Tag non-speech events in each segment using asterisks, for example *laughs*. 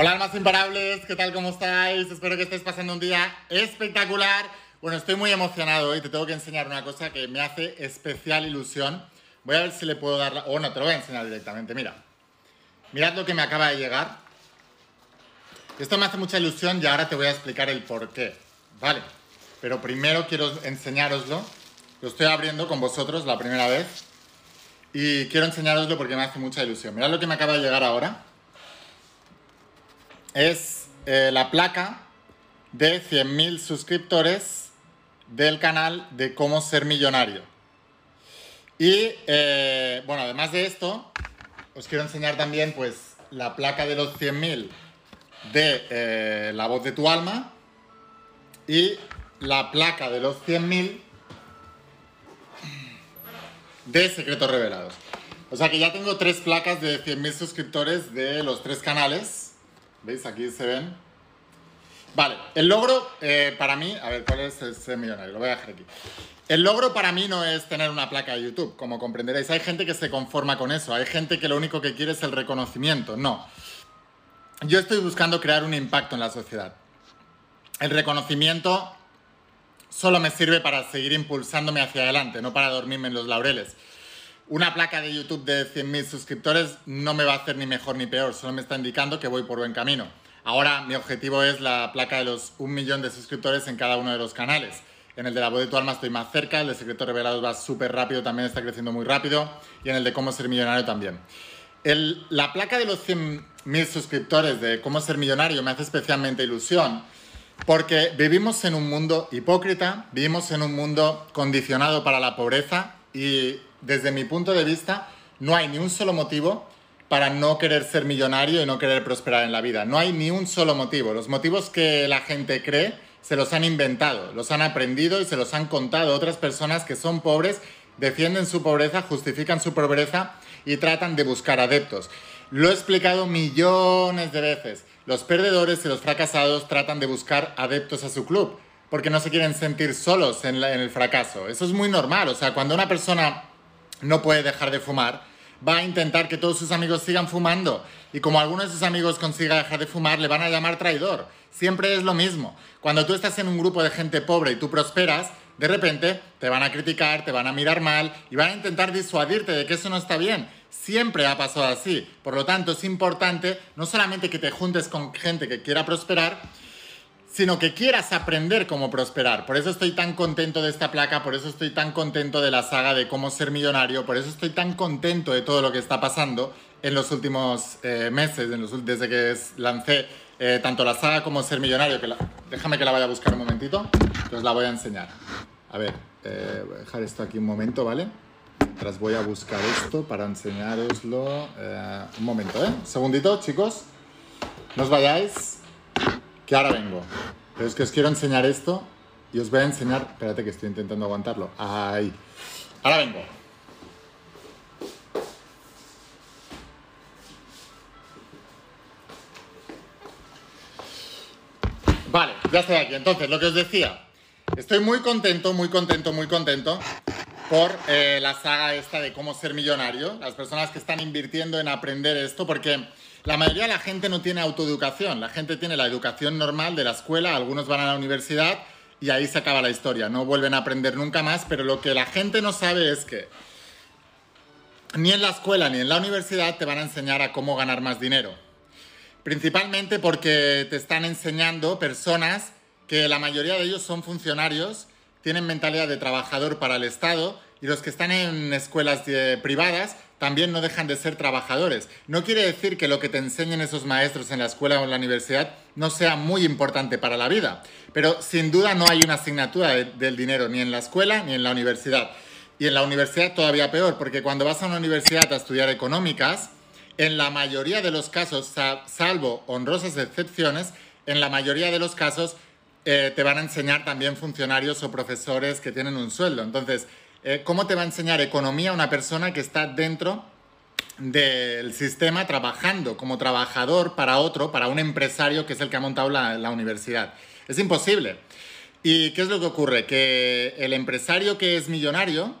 Hola almas imparables, ¿qué tal? ¿Cómo estáis? Espero que estéis pasando un día espectacular. Bueno, estoy muy emocionado y te tengo que enseñar una cosa que me hace especial ilusión. Voy a ver si le puedo dar la... O no, te lo voy a enseñar directamente, mira. Mirad lo que me acaba de llegar. Esto me hace mucha ilusión y ahora te voy a explicar el por qué. Vale, pero primero quiero enseñároslo. Lo estoy abriendo con vosotros la primera vez. Y quiero enseñároslo porque me hace mucha ilusión. Mirad lo que me acaba de llegar ahora es eh, la placa de 100.000 suscriptores del canal de cómo ser millonario. Y eh, bueno, además de esto, os quiero enseñar también pues la placa de los 100.000 de eh, La voz de tu alma y la placa de los 100.000 de Secretos Revelados. O sea que ya tengo tres placas de 100.000 suscriptores de los tres canales ¿Veis? Aquí se ven. Vale, el logro eh, para mí, a ver, ¿cuál es ese millonario? Lo voy a dejar aquí. El logro para mí no es tener una placa de YouTube, como comprenderéis. Hay gente que se conforma con eso, hay gente que lo único que quiere es el reconocimiento. No. Yo estoy buscando crear un impacto en la sociedad. El reconocimiento solo me sirve para seguir impulsándome hacia adelante, no para dormirme en los laureles una placa de YouTube de 100.000 suscriptores no me va a hacer ni mejor ni peor, solo me está indicando que voy por buen camino. Ahora mi objetivo es la placa de los un millón de suscriptores en cada uno de los canales. En el de la voz de tu alma estoy más cerca, el de Secretos Revelados va súper rápido, también está creciendo muy rápido, y en el de cómo ser millonario también. la placa de los 100.000 suscriptores de cómo ser millonario me hace especialmente ilusión, porque vivimos en un mundo hipócrita, vivimos en un mundo condicionado para la pobreza y desde mi punto de vista, no hay ni un solo motivo para no querer ser millonario y no querer prosperar en la vida. No hay ni un solo motivo. Los motivos que la gente cree se los han inventado, los han aprendido y se los han contado otras personas que son pobres, defienden su pobreza, justifican su pobreza y tratan de buscar adeptos. Lo he explicado millones de veces. Los perdedores y los fracasados tratan de buscar adeptos a su club porque no se quieren sentir solos en, en el fracaso. Eso es muy normal. O sea, cuando una persona no puede dejar de fumar, va a intentar que todos sus amigos sigan fumando. Y como alguno de sus amigos consiga dejar de fumar, le van a llamar traidor. Siempre es lo mismo. Cuando tú estás en un grupo de gente pobre y tú prosperas, de repente te van a criticar, te van a mirar mal y van a intentar disuadirte de que eso no está bien. Siempre ha pasado así. Por lo tanto, es importante no solamente que te juntes con gente que quiera prosperar, sino que quieras aprender cómo prosperar. Por eso estoy tan contento de esta placa, por eso estoy tan contento de la saga de cómo ser millonario, por eso estoy tan contento de todo lo que está pasando en los últimos eh, meses, desde que lancé eh, tanto la saga como ser millonario. Que déjame que la vaya a buscar un momentito, que os la voy a enseñar. A ver, eh, voy a dejar esto aquí un momento, ¿vale? Mientras voy a buscar esto para enseñároslo. un momento, ¿eh? Un segundito, chicos. No os vayáis que ahora vengo. Pero es que os quiero enseñar esto y os voy a enseñar... Espérate que estoy intentando aguantarlo. Ahí. Ahora vengo. Vale, ya estoy aquí. Entonces, lo que os decía. Estoy muy contento, muy contento, muy contento por eh, la saga esta de cómo ser millonario. Las personas que están invirtiendo en aprender esto, porque la mayoría de la gente no tiene autoeducación, la gente tiene la educación normal de la escuela, algunos van a la universidad y ahí se acaba la historia, no vuelven a aprender nunca más, pero lo que la gente no sabe es que ni en la escuela ni en la universidad te van a enseñar a cómo ganar más dinero. Principalmente porque te están enseñando personas que la mayoría de ellos son funcionarios, tienen mentalidad de trabajador para el Estado y los que están en escuelas eh, privadas también no dejan de ser trabajadores. No quiere decir que lo que te enseñen esos maestros en la escuela o en la universidad no sea muy importante para la vida, pero sin duda no hay una asignatura del dinero ni en la escuela ni en la universidad. Y en la universidad todavía peor, porque cuando vas a una universidad a estudiar económicas, en la mayoría de los casos, salvo honrosas excepciones, en la mayoría de los casos eh, te van a enseñar también funcionarios o profesores que tienen un sueldo. Entonces, eh, ¿Cómo te va a enseñar economía una persona que está dentro del sistema trabajando como trabajador para otro, para un empresario que es el que ha montado la, universidad? Es imposible. ¿Y qué es lo que ocurre? Que el empresario que es millonario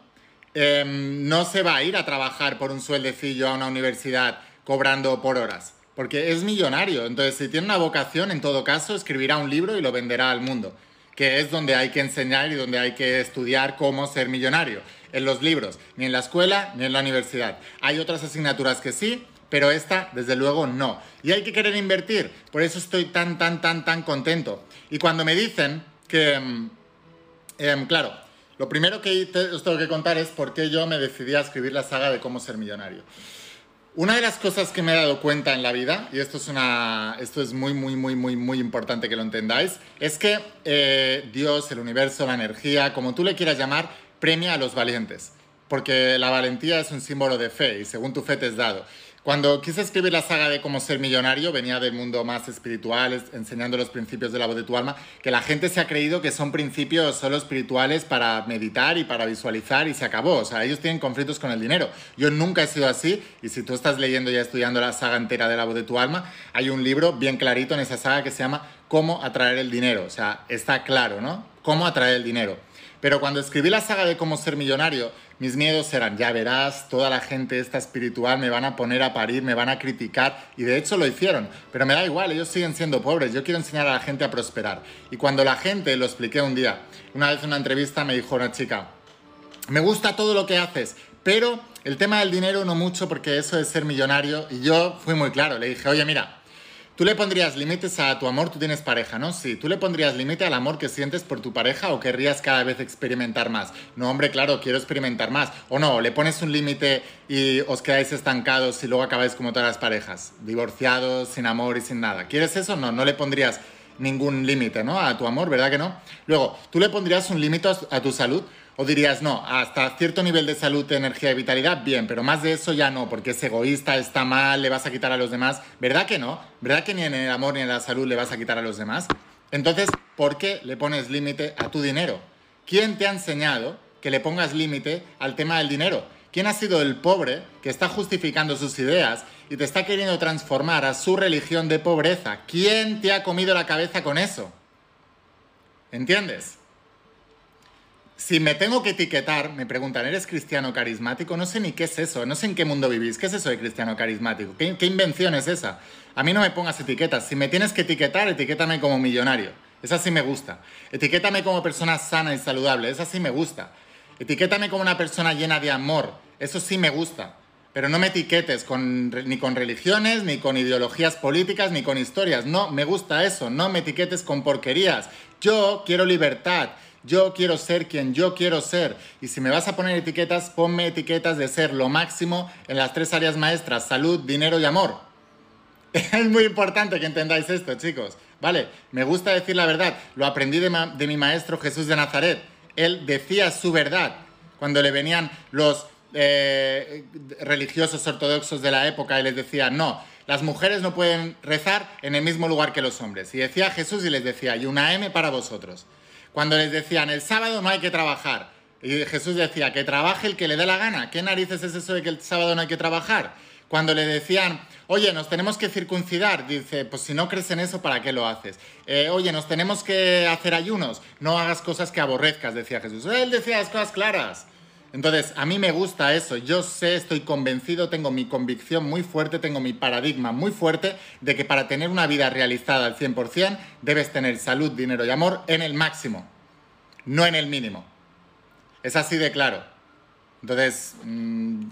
em, no se va a ir a trabajar por un sueldecillo a una universidad cobrando por horas. porque es millonario. Entonces, si tiene una vocación, en todo caso, escribirá un libro y lo venderá al mundo, que es donde hay que enseñar y donde hay que estudiar cómo ser millonario. En los libros, ni en la escuela ni en la universidad. Hay otras asignaturas que sí, pero esta, desde luego, no. Y hay que querer invertir. Por eso estoy tan, tan, tan, tan contento. Y cuando me dicen que, mm, em, claro, lo primero que os tengo que contar es por qué yo me decidí a escribir la saga de cómo ser millonario. Una de las cosas que me he dado cuenta en la vida, y esto es, muy, muy, muy, muy, muy importante que lo entendáis, es que eh, Dios, el universo, la energía, como tú le quieras llamar, premia a los valientes. Porque la valentía es un símbolo de fe y según tu fe te es dado. Cuando quise escribir la saga de cómo ser millonario, venía del mundo más espiritual, enseñando los principios de la voz de tu alma, que la gente se ha creído que son principios solo espirituales para meditar y para visualizar y se acabó. O sea, ellos tienen conflictos con el dinero. Yo nunca he sido así y si tú estás leyendo y estudiando la saga entera de la voz de tu alma, hay un libro bien clarito en esa saga que se llama Cómo atraer el dinero. O sea, está claro, ¿no? Cómo atraer el dinero. Pero cuando escribí la saga de cómo ser millonario, mis miedos eran, ya verás, toda la gente esta espiritual me van a poner a parir, me van a criticar, y de hecho lo hicieron, pero me da igual, ellos siguen siendo pobres, yo quiero enseñar a la gente a prosperar. Y cuando la gente, lo expliqué un día, una vez en una entrevista me dijo una chica, me gusta todo lo que haces, pero el tema del dinero no mucho porque eso es ser millonario, y yo fui muy claro, le dije, oye, mira, ¿Tú le pondrías límites a tu amor? Tú tienes pareja, ¿no? Sí. ¿Tú le pondrías límite al amor que sientes por tu pareja o querrías cada vez experimentar más? No, hombre, claro, quiero experimentar más. O no, le pones un límite y os quedáis estancados y luego acabáis como todas las parejas, divorciados, sin amor y sin nada. ¿Quieres eso? No, no le pondrías ningún límite, ¿no? A tu amor, ¿verdad que no? Luego, ¿tú le pondrías un límite a tu salud? ¿O dirías, no, hasta cierto nivel de salud, energía y vitalidad, bien, pero más de eso ya no, porque es egoísta, está mal, le vas a quitar a los demás? ¿Verdad que no? ¿Verdad que ni en el amor ni en la salud le vas a quitar a los demás? Entonces, ¿por qué le pones límite a tu dinero? ¿Quién te ha enseñado que le pongas límite al tema del dinero? ¿Quién ha sido el pobre que está justificando sus ideas y te está queriendo transformar a su religión de pobreza? ¿Quién te ha comido la cabeza con eso? ¿Entiendes? Si me tengo que etiquetar, me preguntan, ¿eres cristiano carismático? No sé ni qué es eso, no sé en qué mundo vivís. ¿Qué es eso de cristiano carismático? ¿Qué, invención es esa? A mí no me pongas etiquetas. Si me tienes que etiquetar, etiquétame como millonario. Esa sí me gusta. Etiquétame como persona sana y saludable. Esa sí me gusta. Etiquétame como una persona llena de amor. Eso sí me gusta. Pero no me etiquetes ni con religiones, ni con ideologías políticas, ni con historias. No me gusta eso. No me etiquetes con porquerías. Yo quiero libertad. Yo quiero ser quien yo quiero ser. Y si me vas a poner etiquetas, ponme etiquetas de ser lo máximo en las tres áreas maestras, salud, dinero y amor. *laughs* Es muy importante que entendáis esto, chicos. Vale, me gusta decir la verdad. Lo aprendí de, mi maestro Jesús de Nazaret. Él decía su verdad cuando le venían los eh, religiosos ortodoxos de la época y les decía, no, las mujeres no pueden rezar en el mismo lugar que los hombres. Y decía Jesús y les decía, y una M para vosotros. Cuando les decían, el sábado no hay que trabajar. Y Jesús decía, que trabaje el que le dé la gana. ¿Qué narices es eso de que el sábado no hay que trabajar? Cuando le decían, oye, nos tenemos que circuncidar, dice, pues si no crees en eso, ¿para qué lo haces? Eh, oye, nos tenemos que hacer ayunos, no hagas cosas que aborrezcas, decía Jesús. Él decía las cosas claras. Entonces, a mí me gusta eso. Yo sé, estoy convencido, tengo mi convicción muy fuerte, tengo mi paradigma muy fuerte de que para tener una vida realizada al 100% debes tener salud, dinero y amor en el máximo, no en el mínimo. Es así de claro. Entonces, mm,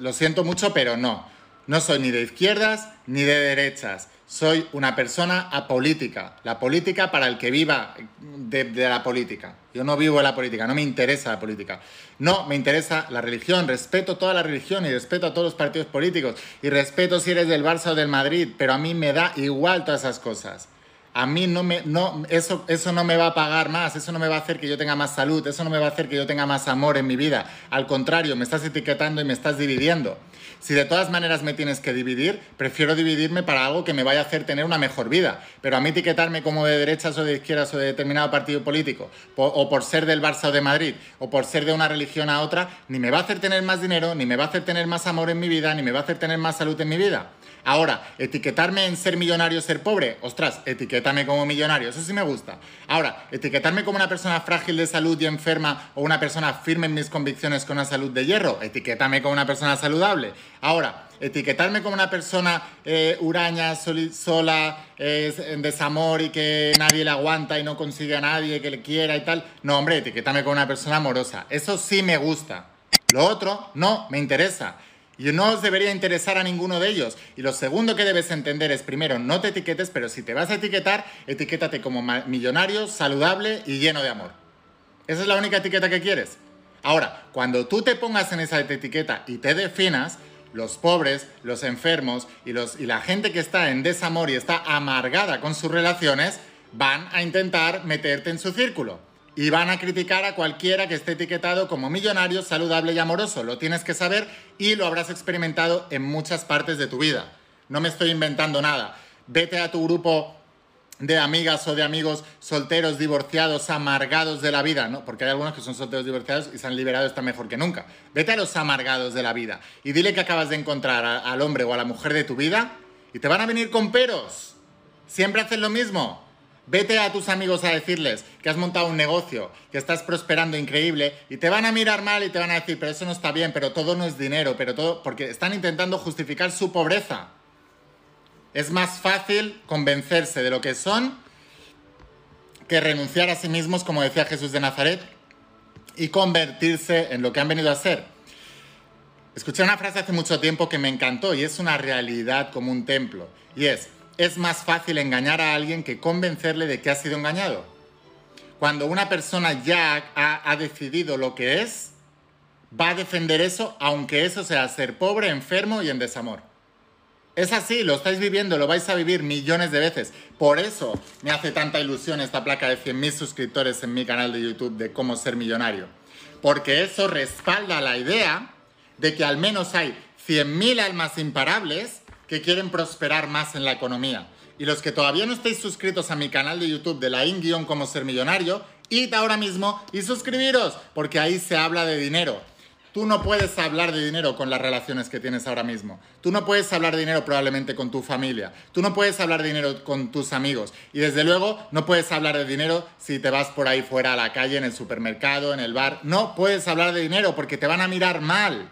lo siento mucho, pero no. No soy ni de izquierdas ni de derechas soy una persona apolítica. La política para el que viva de, la política. Yo no vivo de la política, no me interesa la política. No, me interesa la religión, respeto toda la religión y respeto a todos los partidos políticos. Y respeto si eres del Barça o del Madrid, pero a mí me da igual todas esas cosas. A mí no me, no, eso, eso no me va a pagar más, eso no me va a hacer que yo tenga más salud, eso no me va a hacer que yo tenga más amor en mi vida. Al contrario, me estás etiquetando y me estás dividiendo. Si de todas maneras me tienes que dividir, prefiero dividirme para algo que me vaya a hacer tener una mejor vida. Pero a mí etiquetarme como de derechas o de izquierdas o de determinado partido político, o por ser del Barça o de Madrid, o por ser de una religión a otra, ni me va a hacer tener más dinero, ni me va a hacer tener más amor en mi vida, ni me va a hacer tener más salud en mi vida. Ahora, etiquetarme en ser millonario, ser pobre, ostras, etiquétame como millonario, eso sí me gusta. Ahora, etiquetarme como una persona frágil de salud y enferma o una persona firme en mis convicciones con una salud de hierro, etiquétame como una persona saludable. Ahora, etiquetarme como una persona eh, huraña, sola, en desamor y que nadie le aguanta y no consigue a nadie que le quiera y tal. No, hombre, etiquétame como una persona amorosa. Eso sí me gusta. Lo otro no me interesa. Y no os debería interesar a ninguno de ellos. Y lo segundo que debes entender es, primero, no te etiquetes, pero si te vas a etiquetar, etiquétate como millonario, saludable y lleno de amor. Esa es la única etiqueta que quieres. Ahora, cuando tú te pongas en esa etiqueta y te definas, los pobres, los enfermos y, los, y la gente que está en desamor y está amargada con sus relaciones, van a intentar meterte en su círculo y van a criticar a cualquiera que esté etiquetado como millonario, saludable y amoroso. Lo tienes que saber y lo habrás experimentado en muchas partes de tu vida. No me estoy inventando nada. Vete a tu grupo de amigas o de amigos solteros, divorciados, amargados de la vida, ¿no? Porque hay algunos que son solteros, divorciados y se han liberado, están mejor que nunca. Vete a los amargados de la vida y dile que acabas de encontrar al hombre o a la mujer de tu vida y te van a venir con peros. Siempre hacen lo mismo. Vete a tus amigos a decirles que has montado un negocio, que estás prosperando increíble y te van a mirar mal y te van a decir, pero eso no está bien, pero todo no es dinero, pero todo, porque están intentando justificar su pobreza. Es más fácil convencerse de lo que son que renunciar a sí mismos, como decía Jesús de Nazaret, y convertirse en lo que han venido a ser. Escuché una frase hace mucho tiempo que me encantó y es una realidad como un templo. Y es, es más fácil engañar a alguien que convencerle de que ha sido engañado. Cuando una persona ya ha, decidido lo que es, va a defender eso, aunque eso sea ser pobre, enfermo y en desamor. Es así, lo estáis viviendo, lo vais a vivir millones de veces. Por eso me hace tanta ilusión esta placa de 100.000 suscriptores en mi canal de YouTube de cómo ser millonario. Porque eso respalda la idea de que al menos hay 100.000 almas imparables que quieren prosperar más en la economía. Y los que todavía no estáis suscritos a mi canal de YouTube de la in como ser millonario, id ahora mismo y suscribiros, porque ahí se habla de dinero. Tú no puedes hablar de dinero con las relaciones que tienes ahora mismo. Tú no puedes hablar de dinero probablemente con tu familia. Tú no puedes hablar de dinero con tus amigos. Y desde luego no puedes hablar de dinero si te vas por ahí fuera a la calle, en el supermercado, en el bar. No puedes hablar de dinero porque te van a mirar mal.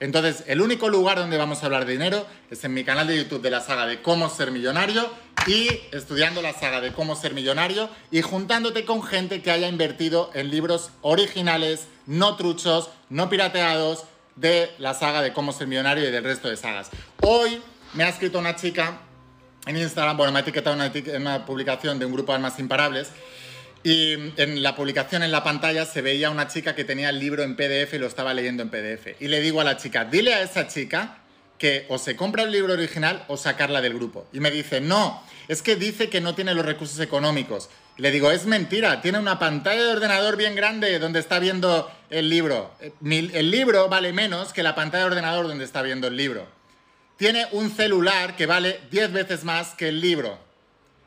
Entonces, el único lugar donde vamos a hablar de dinero es en mi canal de YouTube de la saga de cómo ser millonario y estudiando la saga de cómo ser millonario y juntándote con gente que haya invertido en libros originales, no truchos, no pirateados de la saga de cómo ser millonario y del resto de sagas. Hoy me ha escrito una chica en Instagram, bueno, me ha etiquetado en una publicación de un grupo de almas imparables y en la publicación en la pantalla se veía una chica que tenía el libro en PDF y lo estaba leyendo en PDF. Y le digo a la chica, dile a esa chica que o se compra el libro original o sacarla del grupo. Y me dice, no, es que dice que no tiene los recursos económicos. Y le digo, es mentira, tiene una pantalla de ordenador bien grande donde está viendo el libro. Eh, el libro vale menos que la pantalla de ordenador donde está viendo el libro. Tiene un celular que vale 10 veces más que el libro.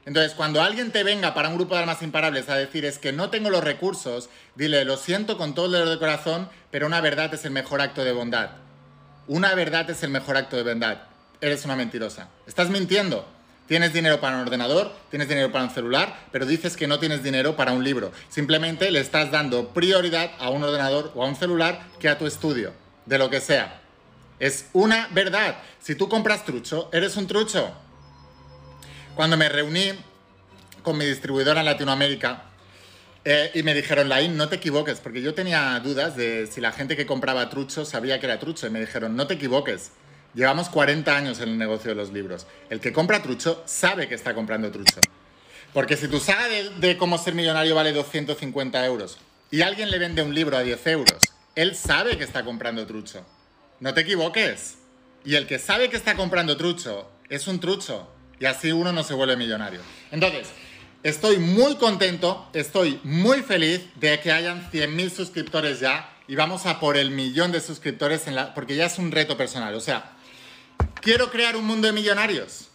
Entonces, cuando alguien te venga para un grupo de almas imparables a decir es que no tengo los recursos, dile, lo siento con todo el dolor de corazón, pero una verdad es el mejor acto de bondad. Una verdad es el mejor acto de bondad. Eres una mentirosa. Estás mintiendo. Tienes dinero para un ordenador, tienes dinero para un celular, pero dices que no tienes dinero para un libro. Simplemente le estás dando prioridad a un ordenador o a un celular que a tu estudio, de lo que sea. Es una verdad. Si tú compras trucho, eres un trucho. Cuando me reuní con mi distribuidora en Latinoamérica eh, y me dijeron, Lain, no te equivoques, porque yo tenía dudas de si la gente que compraba trucho sabía que era trucho. Y me dijeron, no te equivoques, llevamos 40 años en el negocio de los libros. El que compra trucho sabe que está comprando trucho. Porque si tu saga de, de cómo ser millonario vale 250 euros y alguien le vende un libro a 10 euros, él sabe que está comprando trucho. No te equivoques. Y el que sabe que está comprando trucho es un trucho y así uno no se vuelve millonario. Entonces, estoy muy contento, estoy muy feliz de que hayan 100.000 suscriptores ya y vamos a por el millón de suscriptores en la, porque ya es un reto personal. O sea, quiero crear un mundo de millonarios.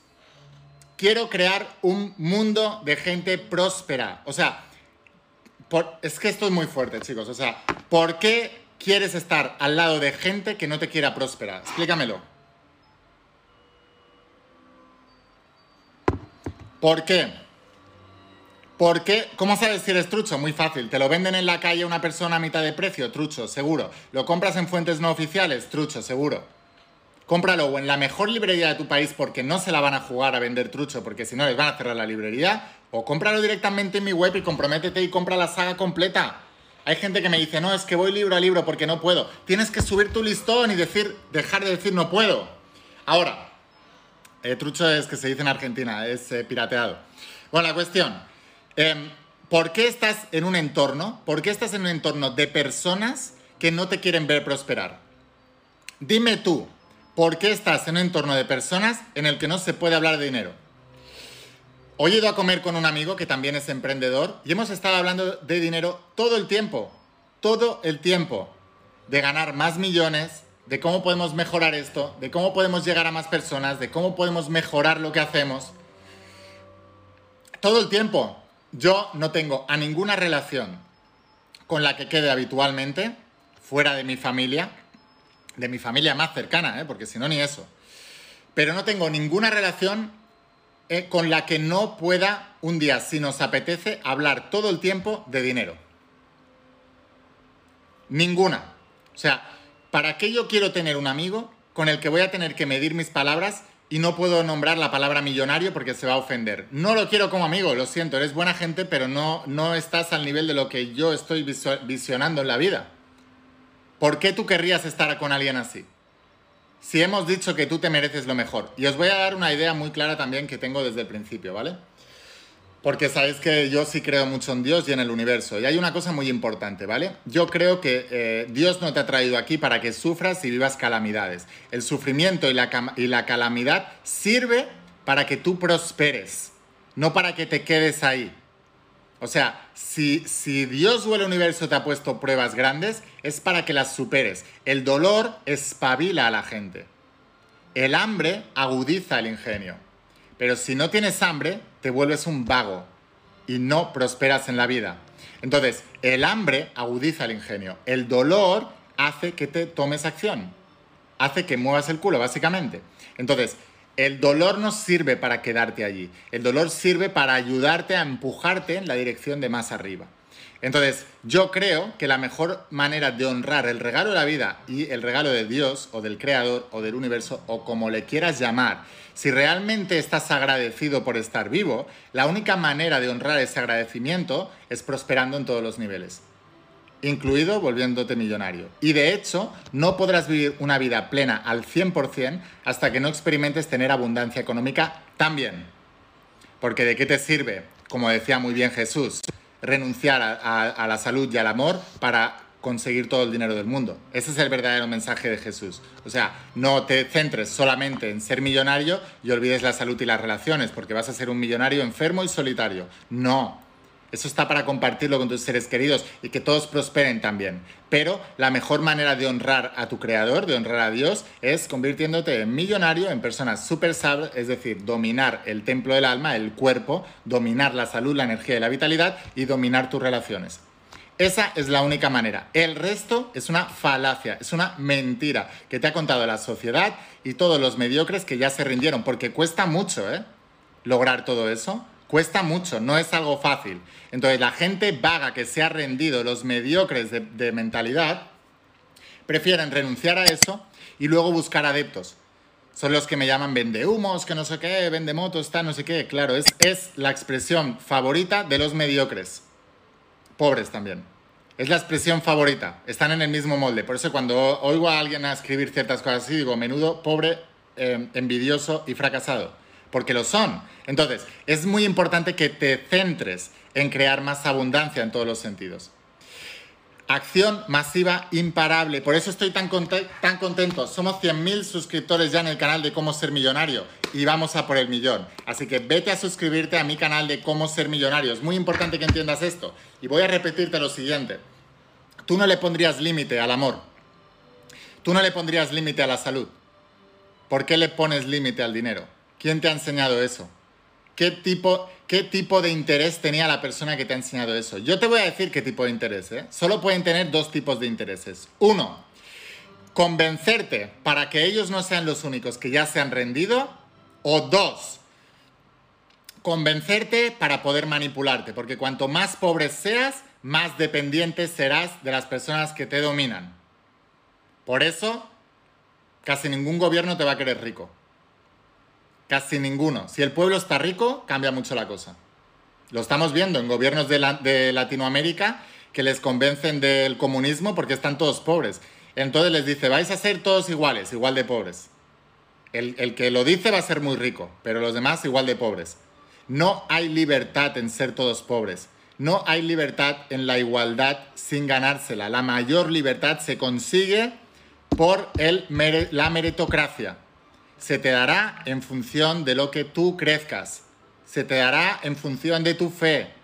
Quiero crear un mundo de gente próspera. O sea, es que esto es muy fuerte, chicos. O sea, ¿por qué quieres estar al lado de gente que no te quiera próspera? Explícamelo. ¿Por qué? ¿Por qué? ¿Cómo sabes si eres trucho? Muy fácil. Te lo venden en la calle una persona a mitad de precio, trucho, seguro. Lo compras en fuentes no oficiales, trucho, seguro. Cómpralo o en la mejor librería de tu país porque no se la van a jugar a vender trucho porque si no les van a cerrar la librería. O cómpralo directamente en mi web y comprométete y compra la saga completa. Hay gente que me dice, no, es que voy libro a libro porque no puedo. Tienes que subir tu listón y decir, dejar de decir no puedo. Ahora, eh, trucho es que se dice en Argentina, es eh, pirateado. Bueno, la cuestión, em, ¿por qué estás en un entorno? ¿Por qué estás en un entorno de personas que no te quieren ver prosperar? Dime tú, ¿por qué estás en un entorno de personas en el que no se puede hablar de dinero? Hoy he ido a comer con un amigo que también es emprendedor y hemos estado hablando de dinero todo el tiempo, todo el tiempo, de ganar más millones, de cómo podemos mejorar esto, de cómo podemos llegar a más personas, de cómo podemos mejorar lo que hacemos. Todo el tiempo yo no tengo a ninguna relación con la que quede habitualmente, fuera de mi familia, de mi familia más cercana, ¿eh? porque si no, ni eso. Pero no tengo ninguna relación eh, con la que no pueda un día, si nos apetece, hablar todo el tiempo de dinero. Ninguna. O sea, ¿para qué yo quiero tener un amigo con el que voy a tener que medir mis palabras y no puedo nombrar la palabra millonario porque se va a ofender? No lo quiero como amigo, lo siento, eres buena gente, pero no, no estás al nivel de lo que yo estoy visionando en la vida. ¿Por qué tú querrías estar con alguien así? Si hemos dicho que tú te mereces lo mejor. Y os voy a dar una idea muy clara también que tengo desde el principio, ¿vale? Porque sabéis que yo sí creo mucho en Dios y en el universo. Y hay una cosa muy importante, ¿vale? Yo creo que eh, Dios no te ha traído aquí para que sufras y vivas calamidades. El sufrimiento y la, y la calamidad sirve para que tú prosperes, no para que te quedes ahí. O sea, si, si Dios o el universo te ha puesto pruebas grandes, es para que las superes. El dolor espabila a la gente. El hambre agudiza el ingenio. Pero si no tienes hambre, te vuelves un vago y no prosperas en la vida. Entonces, el hambre agudiza el ingenio. El dolor hace que te tomes acción. Hace que muevas el culo, básicamente. Entonces, el dolor no sirve para quedarte allí. El dolor sirve para ayudarte a empujarte en la dirección de más arriba. Entonces, yo creo que la mejor manera de honrar el regalo de la vida y el regalo de Dios o del Creador o del universo o como le quieras llamar, si realmente estás agradecido por estar vivo, la única manera de honrar ese agradecimiento es prosperando en todos los niveles, incluido volviéndote millonario. Y de hecho, no podrás vivir una vida plena al 100% hasta que no experimentes tener abundancia económica también. Porque de qué te sirve, como decía muy bien Jesús, renunciar a, a la salud y al amor para conseguir todo el dinero del mundo. Ese es el verdadero mensaje de Jesús. O sea, no te centres solamente en ser millonario y olvides la salud y las relaciones, porque vas a ser un millonario enfermo y solitario. No. Eso está para compartirlo con tus seres queridos y que todos prosperen también. Pero la mejor manera de honrar a tu creador, de honrar a Dios, es convirtiéndote en millonario, en personas super sabias, es decir, dominar el templo del alma, el cuerpo, dominar la salud, la energía y la vitalidad y dominar tus relaciones. Esa es la única manera. El resto es una falacia, es una mentira que te ha contado la sociedad y todos los mediocres que ya se rindieron, porque cuesta mucho, ¿eh? Lograr todo eso. Cuesta mucho, no es algo fácil. Entonces la gente vaga que se ha rendido, los mediocres de, mentalidad, prefieren renunciar a eso y luego buscar adeptos. Son los que me llaman vendehumos, que no sé qué, vende motos, está no sé qué. Claro, es la expresión favorita de los mediocres pobres también. Es la expresión favorita. Están en el mismo molde. Por eso cuando oigo a alguien a escribir ciertas cosas así, digo, menudo, pobre, em, envidioso y fracasado. Porque lo son. Entonces, es muy importante que te centres en crear más abundancia en todos los sentidos. Acción masiva imparable. Por eso estoy tan, tan contento. Somos 100.000 suscriptores ya en el canal de Cómo Ser Millonario y vamos a por el millón. Así que vete a suscribirte a mi canal de Cómo Ser Millonario. Es muy importante que entiendas esto. Y voy a repetirte lo siguiente. Tú no le pondrías límite al amor. Tú no le pondrías límite a la salud. ¿Por qué le pones límite al dinero? ¿Quién te ha enseñado eso? ¿Qué tipo, ¿Qué tipo de interés tenía la persona que te ha enseñado eso? Yo te voy a decir qué tipo de interés. ¿eh? Solo pueden tener dos tipos de intereses. Uno, convencerte para que ellos no sean los únicos que ya se han rendido. O dos, convencerte para poder manipularte, porque cuanto más pobre seas, más dependiente serás de las personas que te dominan. Por eso, casi ningún gobierno te va a querer rico. Casi ninguno. Si el pueblo está rico, cambia mucho la cosa. Lo estamos viendo en gobiernos de, Latinoamérica que les convencen del comunismo porque están todos pobres. Entonces les dice, vais a ser todos iguales, igual de pobres. El, que lo dice va a ser muy rico, pero los demás igual de pobres. No hay libertad en ser todos pobres. No hay libertad en la igualdad sin ganársela. La mayor libertad se consigue por el, la meritocracia. Se te dará en función de lo que tú crezcas. Se te dará en función de tu fe.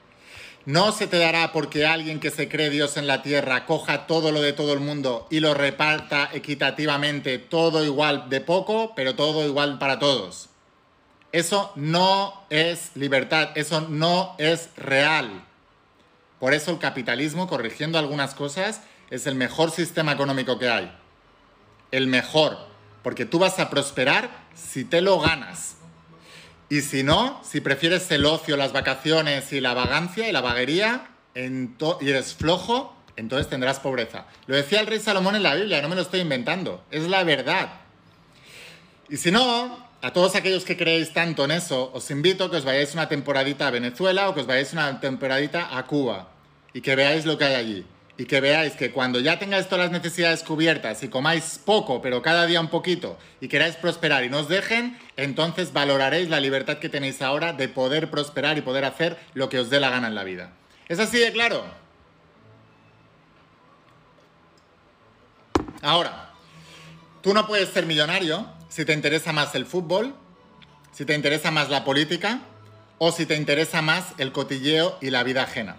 No se te dará porque alguien que se cree Dios en la tierra coja todo lo de todo el mundo y lo reparta equitativamente, todo igual de poco, pero todo igual para todos. Eso no es libertad, eso no es real. Por eso el capitalismo, corrigiendo algunas cosas, es el mejor sistema económico que hay. El mejor, porque tú vas a prosperar si te lo ganas. Y si no, si prefieres el ocio, las vacaciones y la vagancia y la vaguería y eres flojo, entonces tendrás pobreza. Lo decía el rey Salomón en la Biblia, no me lo estoy inventando, es la verdad. Y si no, a todos aquellos que creéis tanto en eso, os invito a que os vayáis una temporadita a Venezuela o que os vayáis una temporadita a Cuba y que veáis lo que hay allí y que veáis que cuando ya tengáis todas las necesidades cubiertas y comáis poco, pero cada día un poquito, y queráis prosperar y no os dejen, entonces valoraréis la libertad que tenéis ahora de poder prosperar y poder hacer lo que os dé la gana en la vida. ¿Es así de claro? Ahora, tú no puedes ser millonario si te interesa más el fútbol, si te interesa más la política o si te interesa más el cotilleo y la vida ajena.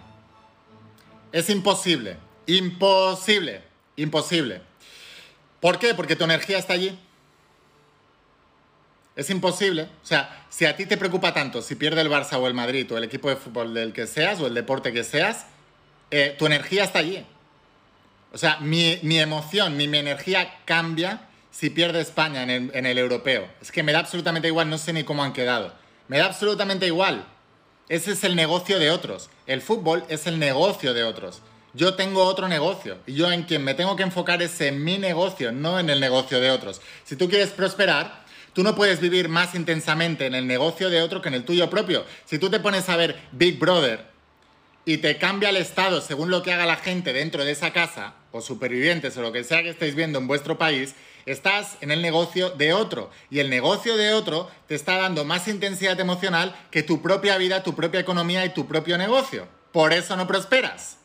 Es imposible. Imposible. Imposible. ¿Por qué? Porque tu energía está allí. Es imposible. O sea, si a ti te preocupa tanto si pierde el Barça o el Madrid o el equipo de fútbol del que seas o el deporte que seas, eh, tu energía está allí. O sea, mi, emoción, mi, energía cambia si pierde España en el europeo. Es que me da absolutamente igual, no sé ni cómo han quedado. Me da absolutamente igual. Ese es el negocio de otros. El fútbol es el negocio de otros. Yo tengo otro negocio y yo en quien me tengo que enfocar es en mi negocio, no en el negocio de otros. Si tú quieres prosperar, tú no puedes vivir más intensamente en el negocio de otro que en el tuyo propio. Si tú te pones a ver Big Brother y te cambia el estado según lo que haga la gente dentro de esa casa, o supervivientes, o lo que sea que estéis viendo en vuestro país, estás en el negocio de otro. Y el negocio de otro te está dando más intensidad emocional que tu propia vida, tu propia economía y tu propio negocio. Por eso no prosperas.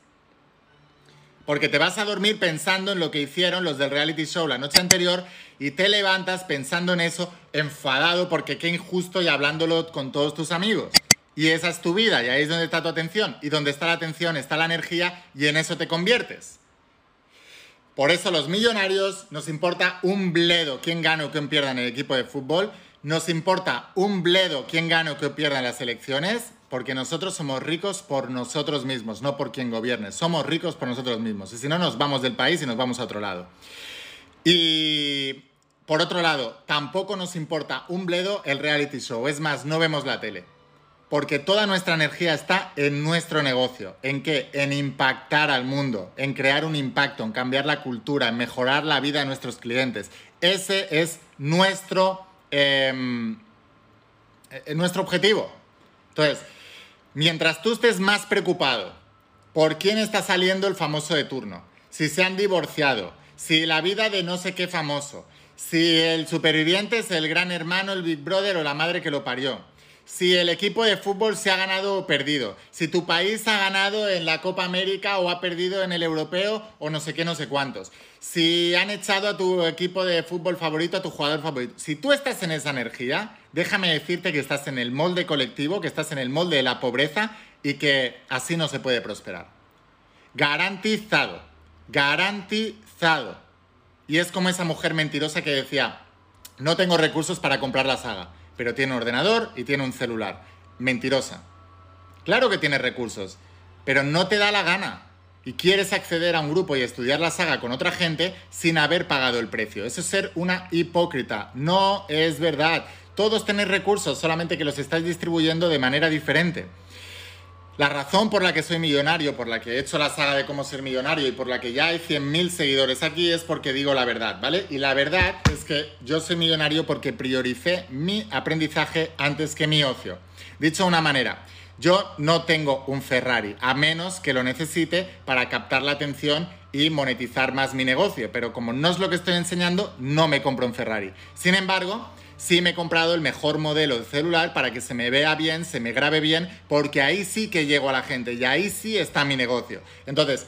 Porque te vas a dormir pensando en lo que hicieron los del reality show la noche anterior y te levantas pensando en eso, enfadado porque qué injusto y hablándolo con todos tus amigos. Y esa es tu vida, y ahí es donde está tu atención. Y donde está la atención está la energía y en eso te conviertes. Por eso los millonarios nos importa un bledo quién gana o quién pierda en el equipo de fútbol. Nos importa un bledo quién gana o quién pierda en las elecciones, porque nosotros somos ricos por nosotros mismos, no por quien gobierne. Somos ricos por nosotros mismos. Y si no, nos vamos del país y nos vamos a otro lado. Y por otro lado, tampoco nos importa un bledo el reality show. Es más, no vemos la tele porque toda nuestra energía está en nuestro negocio. ¿En qué? En impactar al mundo, en crear un impacto, en cambiar la cultura, en mejorar la vida de nuestros clientes. Ese es nuestro, em, eh, nuestro objetivo. Entonces, mientras tú estés más preocupado por quién está saliendo el famoso de turno, si se han divorciado, si la vida de no sé qué famoso, si el superviviente es el gran hermano, el Big Brother o la madre que lo parió, si el equipo de fútbol se ha ganado o perdido, si tu país ha ganado en la Copa América o ha perdido en el europeo o no sé qué, no sé cuántos, si han echado a tu equipo de fútbol favorito, a tu jugador favorito, si tú estás en esa energía, déjame decirte que estás en el molde colectivo, que estás en el molde de la pobreza y que así no se puede prosperar. Garantizado, garantizado. Y es como esa mujer mentirosa que decía, no tengo recursos para comprar la saga pero tiene un ordenador y tiene un celular. Mentirosa. Claro que tiene recursos, pero no te da la gana. Y quieres acceder a un grupo y estudiar la saga con otra gente sin haber pagado el precio. Eso es ser una hipócrita. No es verdad. todos tenéis recursos, solamente que los estáis distribuyendo de manera diferente. La razón por la que soy millonario, por la que he hecho la saga de cómo ser millonario y por la que ya hay 100.000 seguidores aquí es porque digo la verdad, ¿vale? Y la verdad es que yo soy millonario porque prioricé mi aprendizaje antes que mi ocio. Dicho de una manera, yo no tengo un Ferrari, a menos que lo necesite para captar la atención y monetizar más mi negocio, pero como no es lo que estoy enseñando, no me compro un Ferrari. Sin embargo, sí me he comprado el mejor modelo de celular para que se me vea bien, se me grabe bien, porque ahí sí que llego a la gente y ahí sí está mi negocio. Entonces,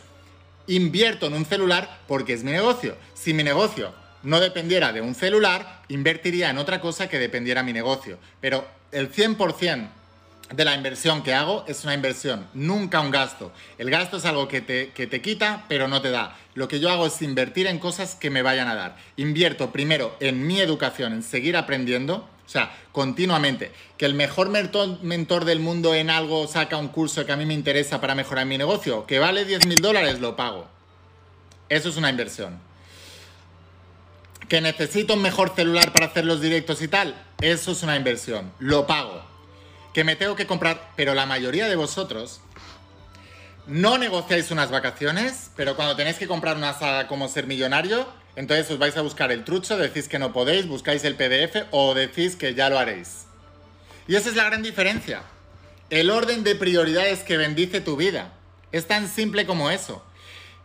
invierto en un celular porque es mi negocio. Si mi negocio no dependiera de un celular, invertiría en otra cosa que dependiera de mi negocio. Pero el 100% de la inversión que hago es una inversión, nunca un gasto. El gasto es algo que te, que te quita, pero no te da. Lo que yo hago es invertir en cosas que me vayan a dar. Invierto primero en mi educación, en seguir aprendiendo, o sea, continuamente. Que el mejor mentor del mundo en algo saca un curso que a mí me interesa para mejorar mi negocio, que vale 10 mil dólares, lo pago. Eso es una inversión. Que necesito un mejor celular para hacer los directos y tal, eso es una inversión. Lo pago que me tengo que comprar, pero la mayoría de vosotros no negociáis unas vacaciones, pero cuando tenéis que comprar una saga como ser millonario, entonces os vais a buscar el trucho, decís que no podéis, buscáis el PDF o decís que ya lo haréis. Y esa es la gran diferencia. El orden de prioridades que bendice tu vida. Es tan simple como eso.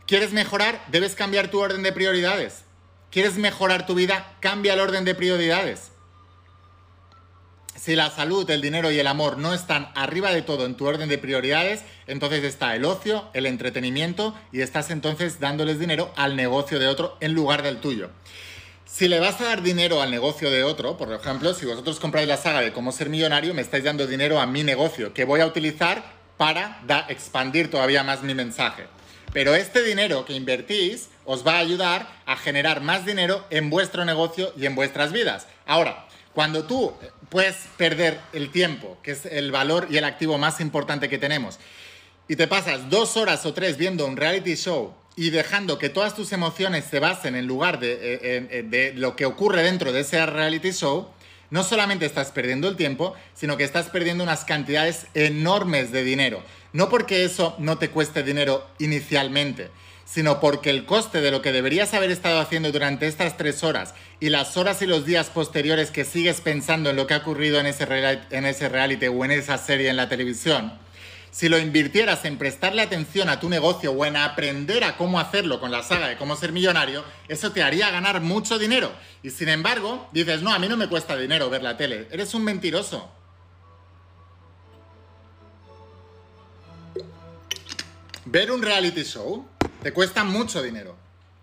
¿Quieres mejorar? Debes cambiar tu orden de prioridades. ¿Quieres mejorar tu vida? Cambia el orden de prioridades si la salud, el dinero y el amor no están arriba de todo en tu orden de prioridades, entonces está el ocio, el entretenimiento y estás entonces dándoles dinero al negocio de otro en lugar del tuyo. Si le vas a dar dinero al negocio de otro, por ejemplo, si vosotros compráis la saga de cómo ser millonario, me estáis dando dinero a mi negocio que voy a utilizar para expandir todavía más mi mensaje. Pero este dinero que invertís os va a ayudar a generar más dinero en vuestro negocio y en vuestras vidas. Ahora, cuando tú puedes perder el tiempo, que es el valor y el activo más importante que tenemos, y te pasas dos horas o tres viendo un reality show y dejando que todas tus emociones se basen en lugar de, eh, de lo que ocurre dentro de ese reality show, no solamente estás perdiendo el tiempo, sino que estás perdiendo unas cantidades enormes de dinero. No porque eso no te cueste dinero inicialmente, sino porque el coste de lo que deberías haber estado haciendo durante estas tres horas y las horas y los días posteriores que sigues pensando en lo que ha ocurrido en ese, en ese reality o en esa serie en la televisión, si lo invirtieras en prestarle atención a tu negocio o en aprender a cómo hacerlo con la saga de cómo ser millonario, eso te haría ganar mucho dinero. Y sin embargo, dices, no, a mí no me cuesta dinero ver la tele. Eres un mentiroso. Ver un reality show te cuesta mucho dinero.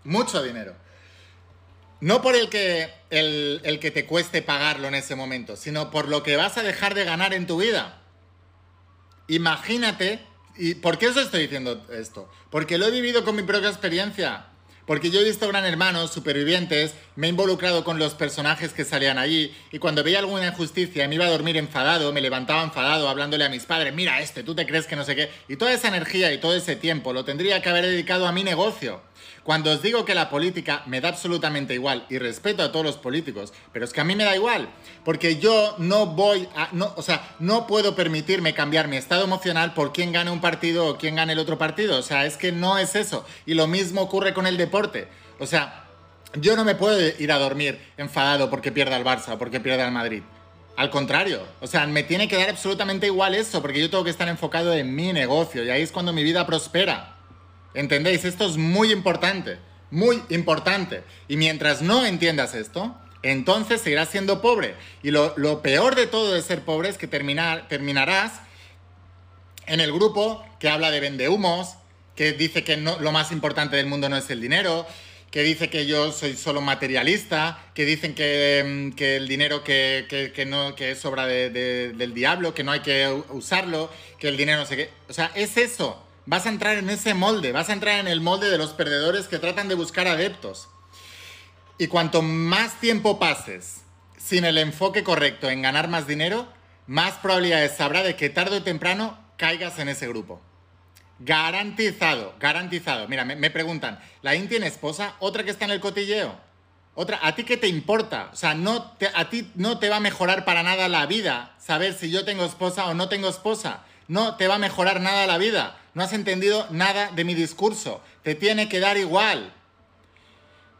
Mucho dinero. No por el que, el, que te cueste pagarlo en ese momento, sino por lo que vas a dejar de ganar en tu vida. Imagínate, ¿y por qué os estoy diciendo esto? Porque lo he vivido con mi propia experiencia. Porque yo he visto Gran Hermano, Supervivientes, me he involucrado con los personajes que salían allí y cuando veía alguna injusticia me iba a dormir enfadado, me levantaba enfadado hablándole a mis padres, mira este, tú te crees que no sé qué. Y toda esa energía y todo ese tiempo lo tendría que haber dedicado a mi negocio. Cuando os digo que la política me da absolutamente igual y respeto a todos los políticos, pero es que a mí me da igual, porque yo no voy a, no, o sea, no puedo permitirme cambiar mi estado emocional por quién gane un partido o quién gane el otro partido, o sea, es que no es eso. Y lo mismo ocurre con el deporte, o sea, yo no me puedo ir a dormir enfadado porque pierda el Barça o porque pierda el Madrid. Al contrario, o sea, me tiene que dar absolutamente igual eso, porque yo tengo que estar enfocado en mi negocio y ahí es cuando mi vida prospera. ¿Entendéis? Esto es muy importante, muy importante. Y mientras no entiendas esto, entonces seguirás siendo pobre. Y lo, peor de todo de ser pobre es que terminar, terminarás en el grupo que habla de vendehumos, que dice que no, lo más importante del mundo no es el dinero, que dice que yo soy solo materialista, que dicen que, mm, el dinero que, no, que es obra del diablo, que no hay que usarlo, que el dinero no sé qué. O sea, es eso vas a entrar en ese molde, vas a entrar en el molde de los perdedores que tratan de buscar adeptos. Y cuanto más tiempo pases sin el enfoque correcto en ganar más dinero, más probabilidades habrá de que tarde o temprano caigas en ese grupo. Garantizado, garantizado. Mira, me, preguntan, ¿la IN tiene esposa? ¿Otra que está en el cotilleo? Otra, ¿a ti qué te importa? O sea, no a ti no te va a mejorar para nada la vida saber si yo tengo esposa o no tengo esposa. No te va a mejorar nada la vida. No has entendido nada de mi discurso. Te tiene que dar igual.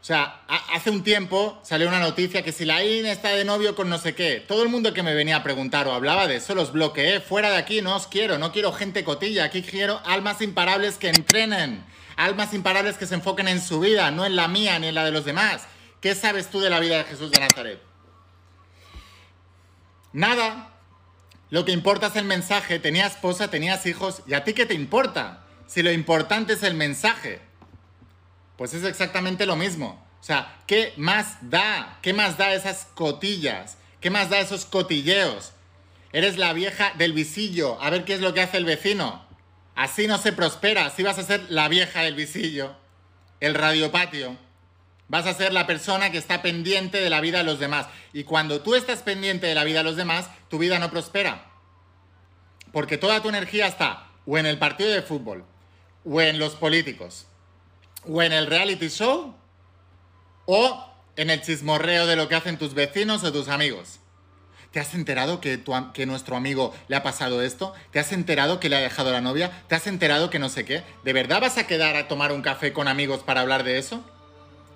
O sea, ha- hace un tiempo salió una noticia que si la IN está de novio con no sé qué, todo el mundo que me venía a preguntar o hablaba de eso los bloqueé. Fuera de aquí, no os quiero, no quiero gente cotilla. Aquí quiero almas imparables que entrenen. Almas imparables que se enfoquen en su vida, no en la mía ni en la de los demás. ¿Qué sabes tú de la vida de Jesús de Nazaret? Nada. Lo que importa es el mensaje. Tenía esposa, tenías hijos. ¿Y a ti qué te importa? Si lo importante es el mensaje. Pues es exactamente lo mismo. O sea, ¿qué más da? ¿Qué más da esas cotillas? ¿Qué más da esos cotilleos? Eres la vieja del visillo. A ver qué es lo que hace el vecino. Así no se prospera. Así vas a ser la vieja del visillo. El radiopatio. Vas a ser la persona que está pendiente de la vida de los demás. Y cuando tú estás pendiente de la vida de los demás, tu vida no prospera. Porque toda tu energía está o en el partido de fútbol, o en los políticos, o en el reality show, o en el chismorreo de lo que hacen tus vecinos o tus amigos. ¿Te has enterado que, que nuestro amigo le ha pasado esto? ¿Te has enterado que le ha dejado la novia? ¿Te has enterado que no sé qué? ¿De verdad vas a quedar a tomar un café con amigos para hablar de eso?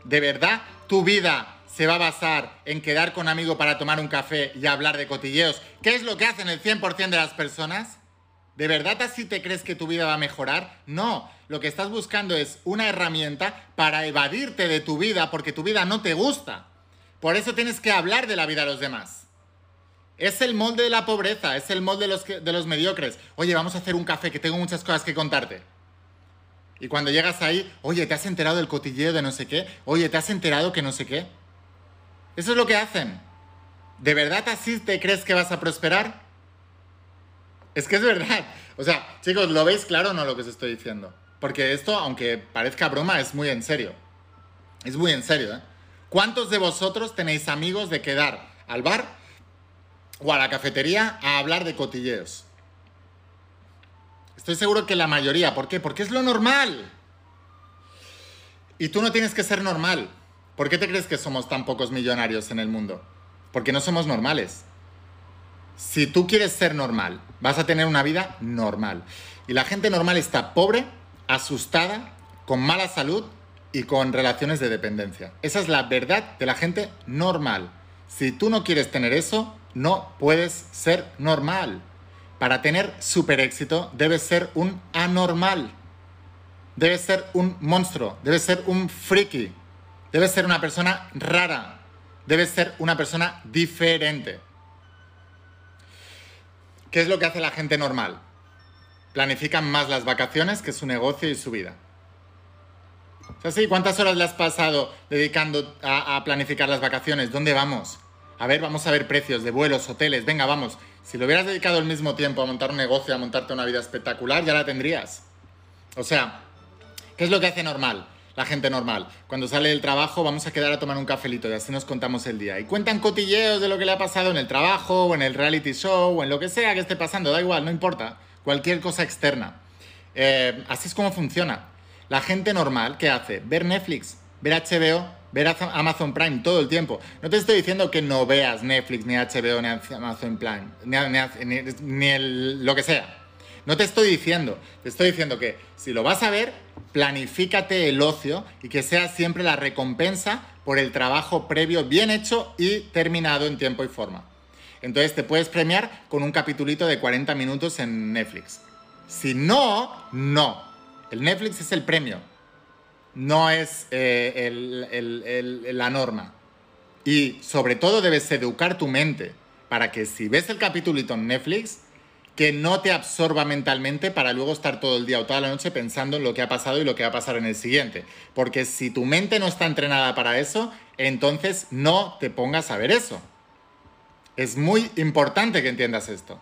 ¿De verdad tu vida se va a basar en quedar con amigos para tomar un café y hablar de cotilleos? ¿Qué es lo que hacen el 100% de las personas? ¿De verdad así te crees que tu vida va a mejorar? No, lo que estás buscando es una herramienta para evadirte de tu vida porque tu vida no te gusta. Por eso tienes que hablar de la vida de los demás. Es el molde de la pobreza, es el molde de los, de los mediocres. Oye, vamos a hacer un café que tengo muchas cosas que contarte. Y cuando llegas ahí, oye, ¿te has enterado del cotilleo de no sé qué? Oye, ¿te has enterado que no sé qué? Eso es lo que hacen. ¿De verdad así te crees que vas a prosperar? Es que es verdad. O sea, chicos, ¿lo veis claro o no lo que os estoy diciendo? Porque esto, aunque parezca broma, es muy en serio. Es muy en serio, ¿eh? ¿Cuántos de vosotros tenéis amigos de quedar al bar o a la cafetería a hablar de cotilleos? Estoy seguro que la mayoría. ¿Por qué? Porque es lo normal. Y tú no tienes que ser normal. ¿Por qué te crees que somos tan pocos millonarios en el mundo? Porque no somos normales. Si tú quieres ser normal, vas a tener una vida normal. Y la gente normal está pobre, asustada, con mala salud y con relaciones de dependencia. Esa es la verdad de la gente normal. Si tú no quieres tener eso, no puedes ser normal. Para tener super éxito, debes ser un anormal. Debes ser un monstruo, debes ser un friki, debes ser una persona rara, debes ser una persona diferente. ¿Qué es lo que hace la gente normal? Planifican más las vacaciones que su negocio y su vida. O sea, sí, ¿cuántas horas le has pasado dedicando a, a planificar las vacaciones? ¿Dónde vamos? A ver, vamos a ver precios de vuelos, hoteles, venga, vamos. Si lo hubieras dedicado el mismo tiempo a montar un negocio, a montarte una vida espectacular, ya la tendrías. O sea, ¿qué es lo que hace normal? La gente normal. Cuando sale del trabajo vamos a quedar a tomar un cafelito y así nos contamos el día. Y cuentan cotilleos de lo que le ha pasado en el trabajo o en el reality show o en lo que sea que esté pasando. Da igual, no importa. Cualquier cosa externa. Eh, así es como funciona. La gente normal, ¿qué hace? Ver Netflix, ver HBO, ver Amazon Prime todo el tiempo. No te estoy diciendo que no veas Netflix, ni HBO, ni Amazon Prime, ni, lo que sea. No te estoy diciendo, te estoy diciendo que si lo vas a ver, planifícate el ocio y que sea siempre la recompensa por el trabajo previo bien hecho y terminado en tiempo y forma. Entonces te puedes premiar con un capitulito de 40 minutos en Netflix. Si no, no. El Netflix es el premio, no es eh, la norma. Y sobre todo debes educar tu mente para que si ves el capitulito en Netflix, que no te absorba mentalmente para luego estar todo el día o toda la noche pensando en lo que ha pasado y lo que va a pasar en el siguiente. Porque si tu mente no está entrenada para eso, entonces no te pongas a ver eso. Es muy importante que entiendas esto.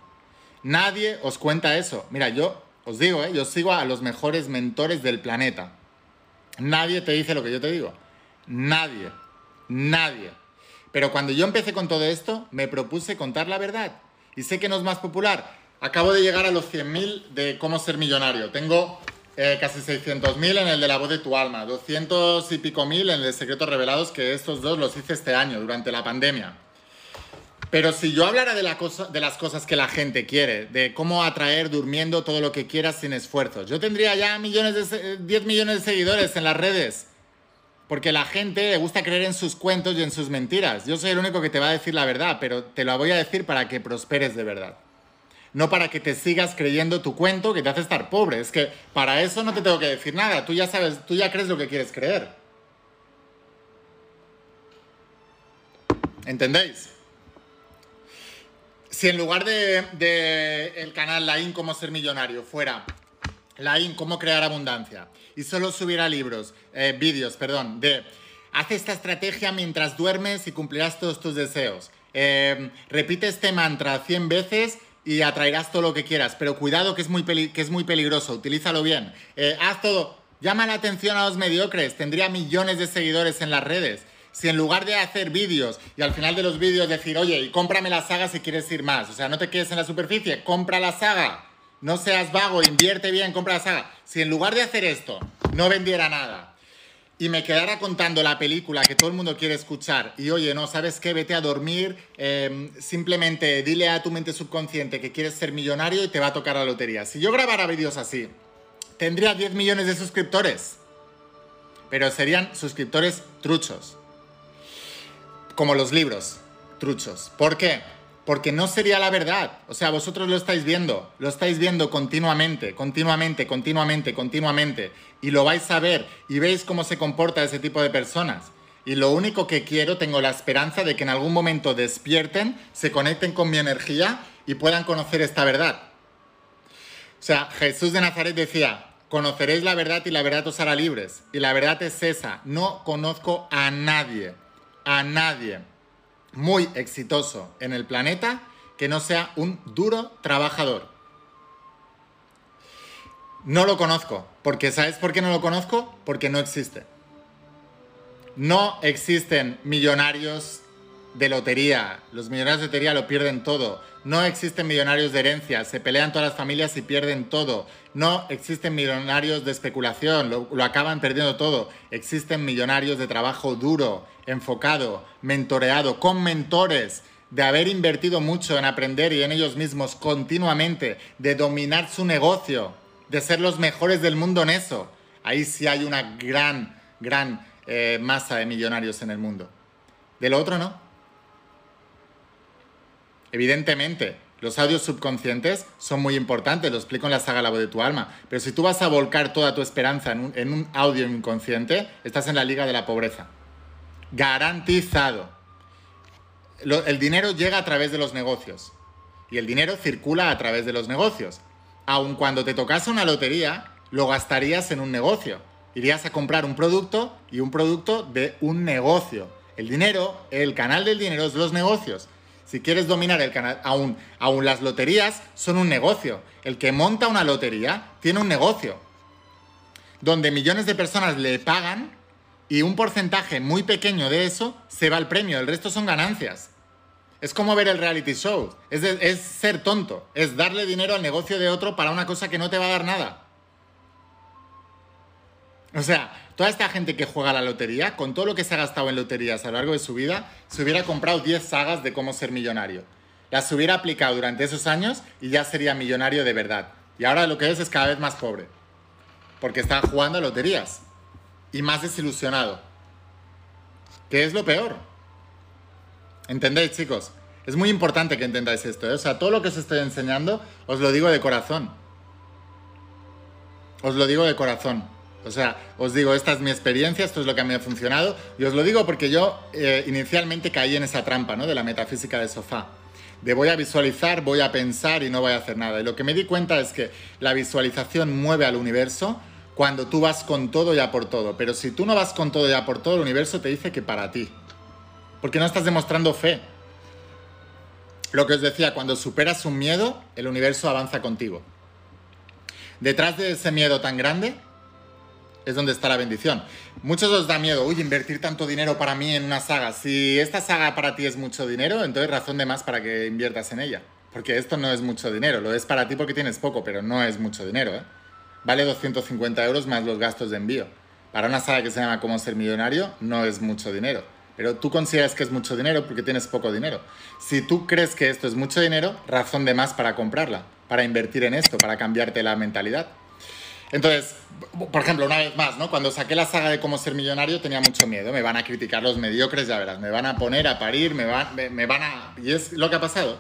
Nadie os cuenta eso. Mira, yo os digo, ¿eh? yo sigo a los mejores mentores del planeta. Nadie te dice lo que yo te digo. Nadie. Nadie. Pero cuando yo empecé con todo esto, me propuse contar la verdad. Y sé que no es más popular. Acabo de llegar a los 100.000 de cómo ser millonario. Tengo eh, casi 600.000 en el de la voz de tu alma, 200 y pico mil en el de Secretos Revelados, que estos dos los hice este año, durante la pandemia. Pero si yo hablara de, la cosa, de las cosas que la gente quiere, de cómo atraer durmiendo todo lo que quieras sin esfuerzo, yo tendría ya millones de, 10 millones de seguidores en las redes. Porque la gente le gusta creer en sus cuentos y en sus mentiras. Yo soy el único que te va a decir la verdad, pero te la voy a decir para que prosperes de verdad no para que te sigas creyendo tu cuento que te hace estar pobre. Es que para eso no te tengo que decir nada. Tú ya sabes, tú ya crees lo que quieres creer. ¿Entendéis? Si en lugar de, el canal Lain Cómo ser millonario fuera Lain Cómo crear abundancia y solo subiera libros, eh, vídeos, perdón, de haz esta estrategia mientras duermes y cumplirás todos tus deseos. Eh, repite este mantra 100 veces y atraerás todo lo que quieras. Pero cuidado que es muy, que es muy peligroso, utilízalo bien. Eh, haz todo, llama la atención a los mediocres, tendría millones de seguidores en las redes. Si en lugar de hacer vídeos y al final de los vídeos decir, oye, y cómprame la saga si quieres ir más, o sea, no te quedes en la superficie, compra la saga, no seas vago, invierte bien, compra la saga. Si en lugar de hacer esto no vendiera nada, y me quedara contando la película que todo el mundo quiere escuchar y oye, no, ¿sabes qué? Vete a dormir, em, simplemente dile a tu mente subconsciente que quieres ser millonario y te va a tocar la lotería. Si yo grabara vídeos así, tendría 10 millones de suscriptores, pero serían suscriptores truchos, como los libros, truchos. ¿Por qué? porque no sería la verdad. O sea, vosotros lo estáis viendo, lo estáis viendo continuamente, continuamente, continuamente, continuamente, y lo vais a ver y veis cómo se comporta ese tipo de personas. Y lo único que quiero, tengo la esperanza de que en algún momento despierten, se conecten con mi energía y puedan conocer esta verdad. O sea, Jesús de Nazaret decía, conoceréis la verdad y la verdad os hará libres. Y la verdad es esa, no conozco a nadie, a nadie muy exitoso en el planeta que no sea un duro trabajador. No lo conozco. Porque ¿sabes por qué no lo conozco? Porque no existe. No existen millonarios de lotería. Los millonarios de lotería lo pierden todo. No existen millonarios de herencia. Se pelean todas las familias y pierden todo. No existen millonarios de especulación. Lo, lo acaban perdiendo todo. Existen millonarios de trabajo duro, enfocado, mentoreado, con mentores, de haber invertido mucho en aprender y en ellos mismos continuamente, de dominar su negocio, de ser los mejores del mundo en eso. Ahí sí hay una gran, gran eh, masa de millonarios en el mundo. De lo otro no. Evidentemente, los audios subconscientes son muy importantes, lo explico en la saga La voz de tu alma, pero si tú vas a volcar toda tu esperanza en un, en un audio inconsciente, estás en la liga de la pobreza. Garantizado. el dinero llega a través de los negocios y el dinero circula a través de los negocios. Aun cuando te tocase una lotería, lo gastarías en un negocio. Irías a comprar un producto y un producto de un negocio. El dinero, el canal del dinero es los negocios. Si quieres dominar el canal, aún, aún las loterías son un negocio. El que monta una lotería tiene un negocio. Donde millones de personas le pagan y un porcentaje muy pequeño de eso se va al premio, el resto son ganancias. Es como ver el reality show, es, ser tonto, es darle dinero al negocio de otro para una cosa que no te va a dar nada. O sea, toda esta gente que juega a la lotería, con todo lo que se ha gastado en loterías a lo largo de su vida, se hubiera comprado 10 sagas de cómo ser millonario. Las hubiera aplicado durante esos años y ya sería millonario de verdad. Y ahora lo que es es cada vez más pobre. Porque está jugando a loterías y más desilusionado. ¿Qué es lo peor? ¿Entendéis, chicos? Es muy importante que entendáis esto. ¿eh? O sea, todo lo que os estoy enseñando os lo digo de corazón. Os lo digo de corazón. O sea, os digo, esta es mi experiencia, esto es lo que a mí ha funcionado. Y os lo digo porque yo eh, inicialmente caí en esa trampa, ¿no? De la metafísica de sofá. De voy a visualizar, voy a pensar y no voy a hacer nada. Y lo que me di cuenta es que la visualización mueve al universo, cuando tú vas con todo ya por todo. Pero si tú no vas con todo ya por todo, el universo te dice que para ti. Porque no estás demostrando fe. Lo que os decía, cuando superas un miedo, el universo avanza contigo. Detrás de ese miedo tan grande es donde está la bendición. Muchos os da miedo, uy, invertir tanto dinero para mí en una saga. Si esta saga para ti es mucho dinero, entonces razón de más para que inviertas en ella. Porque esto no es mucho dinero, lo es para ti porque tienes poco, pero no es mucho dinero, ¿eh? Vale 250 euros más los gastos de envío. Para una saga que se llama Cómo ser millonario, no es mucho dinero. Pero tú consideras que es mucho dinero porque tienes poco dinero. Si tú crees que esto es mucho dinero, razón de más para comprarla, para invertir en esto, para cambiarte la mentalidad. Entonces, por ejemplo, una vez más, ¿no? Cuando saqué la saga de cómo ser millonario tenía mucho miedo. Me van a criticar los mediocres, ya verás. Me van a poner a parir, me, van, me van a... Y es lo que ha pasado.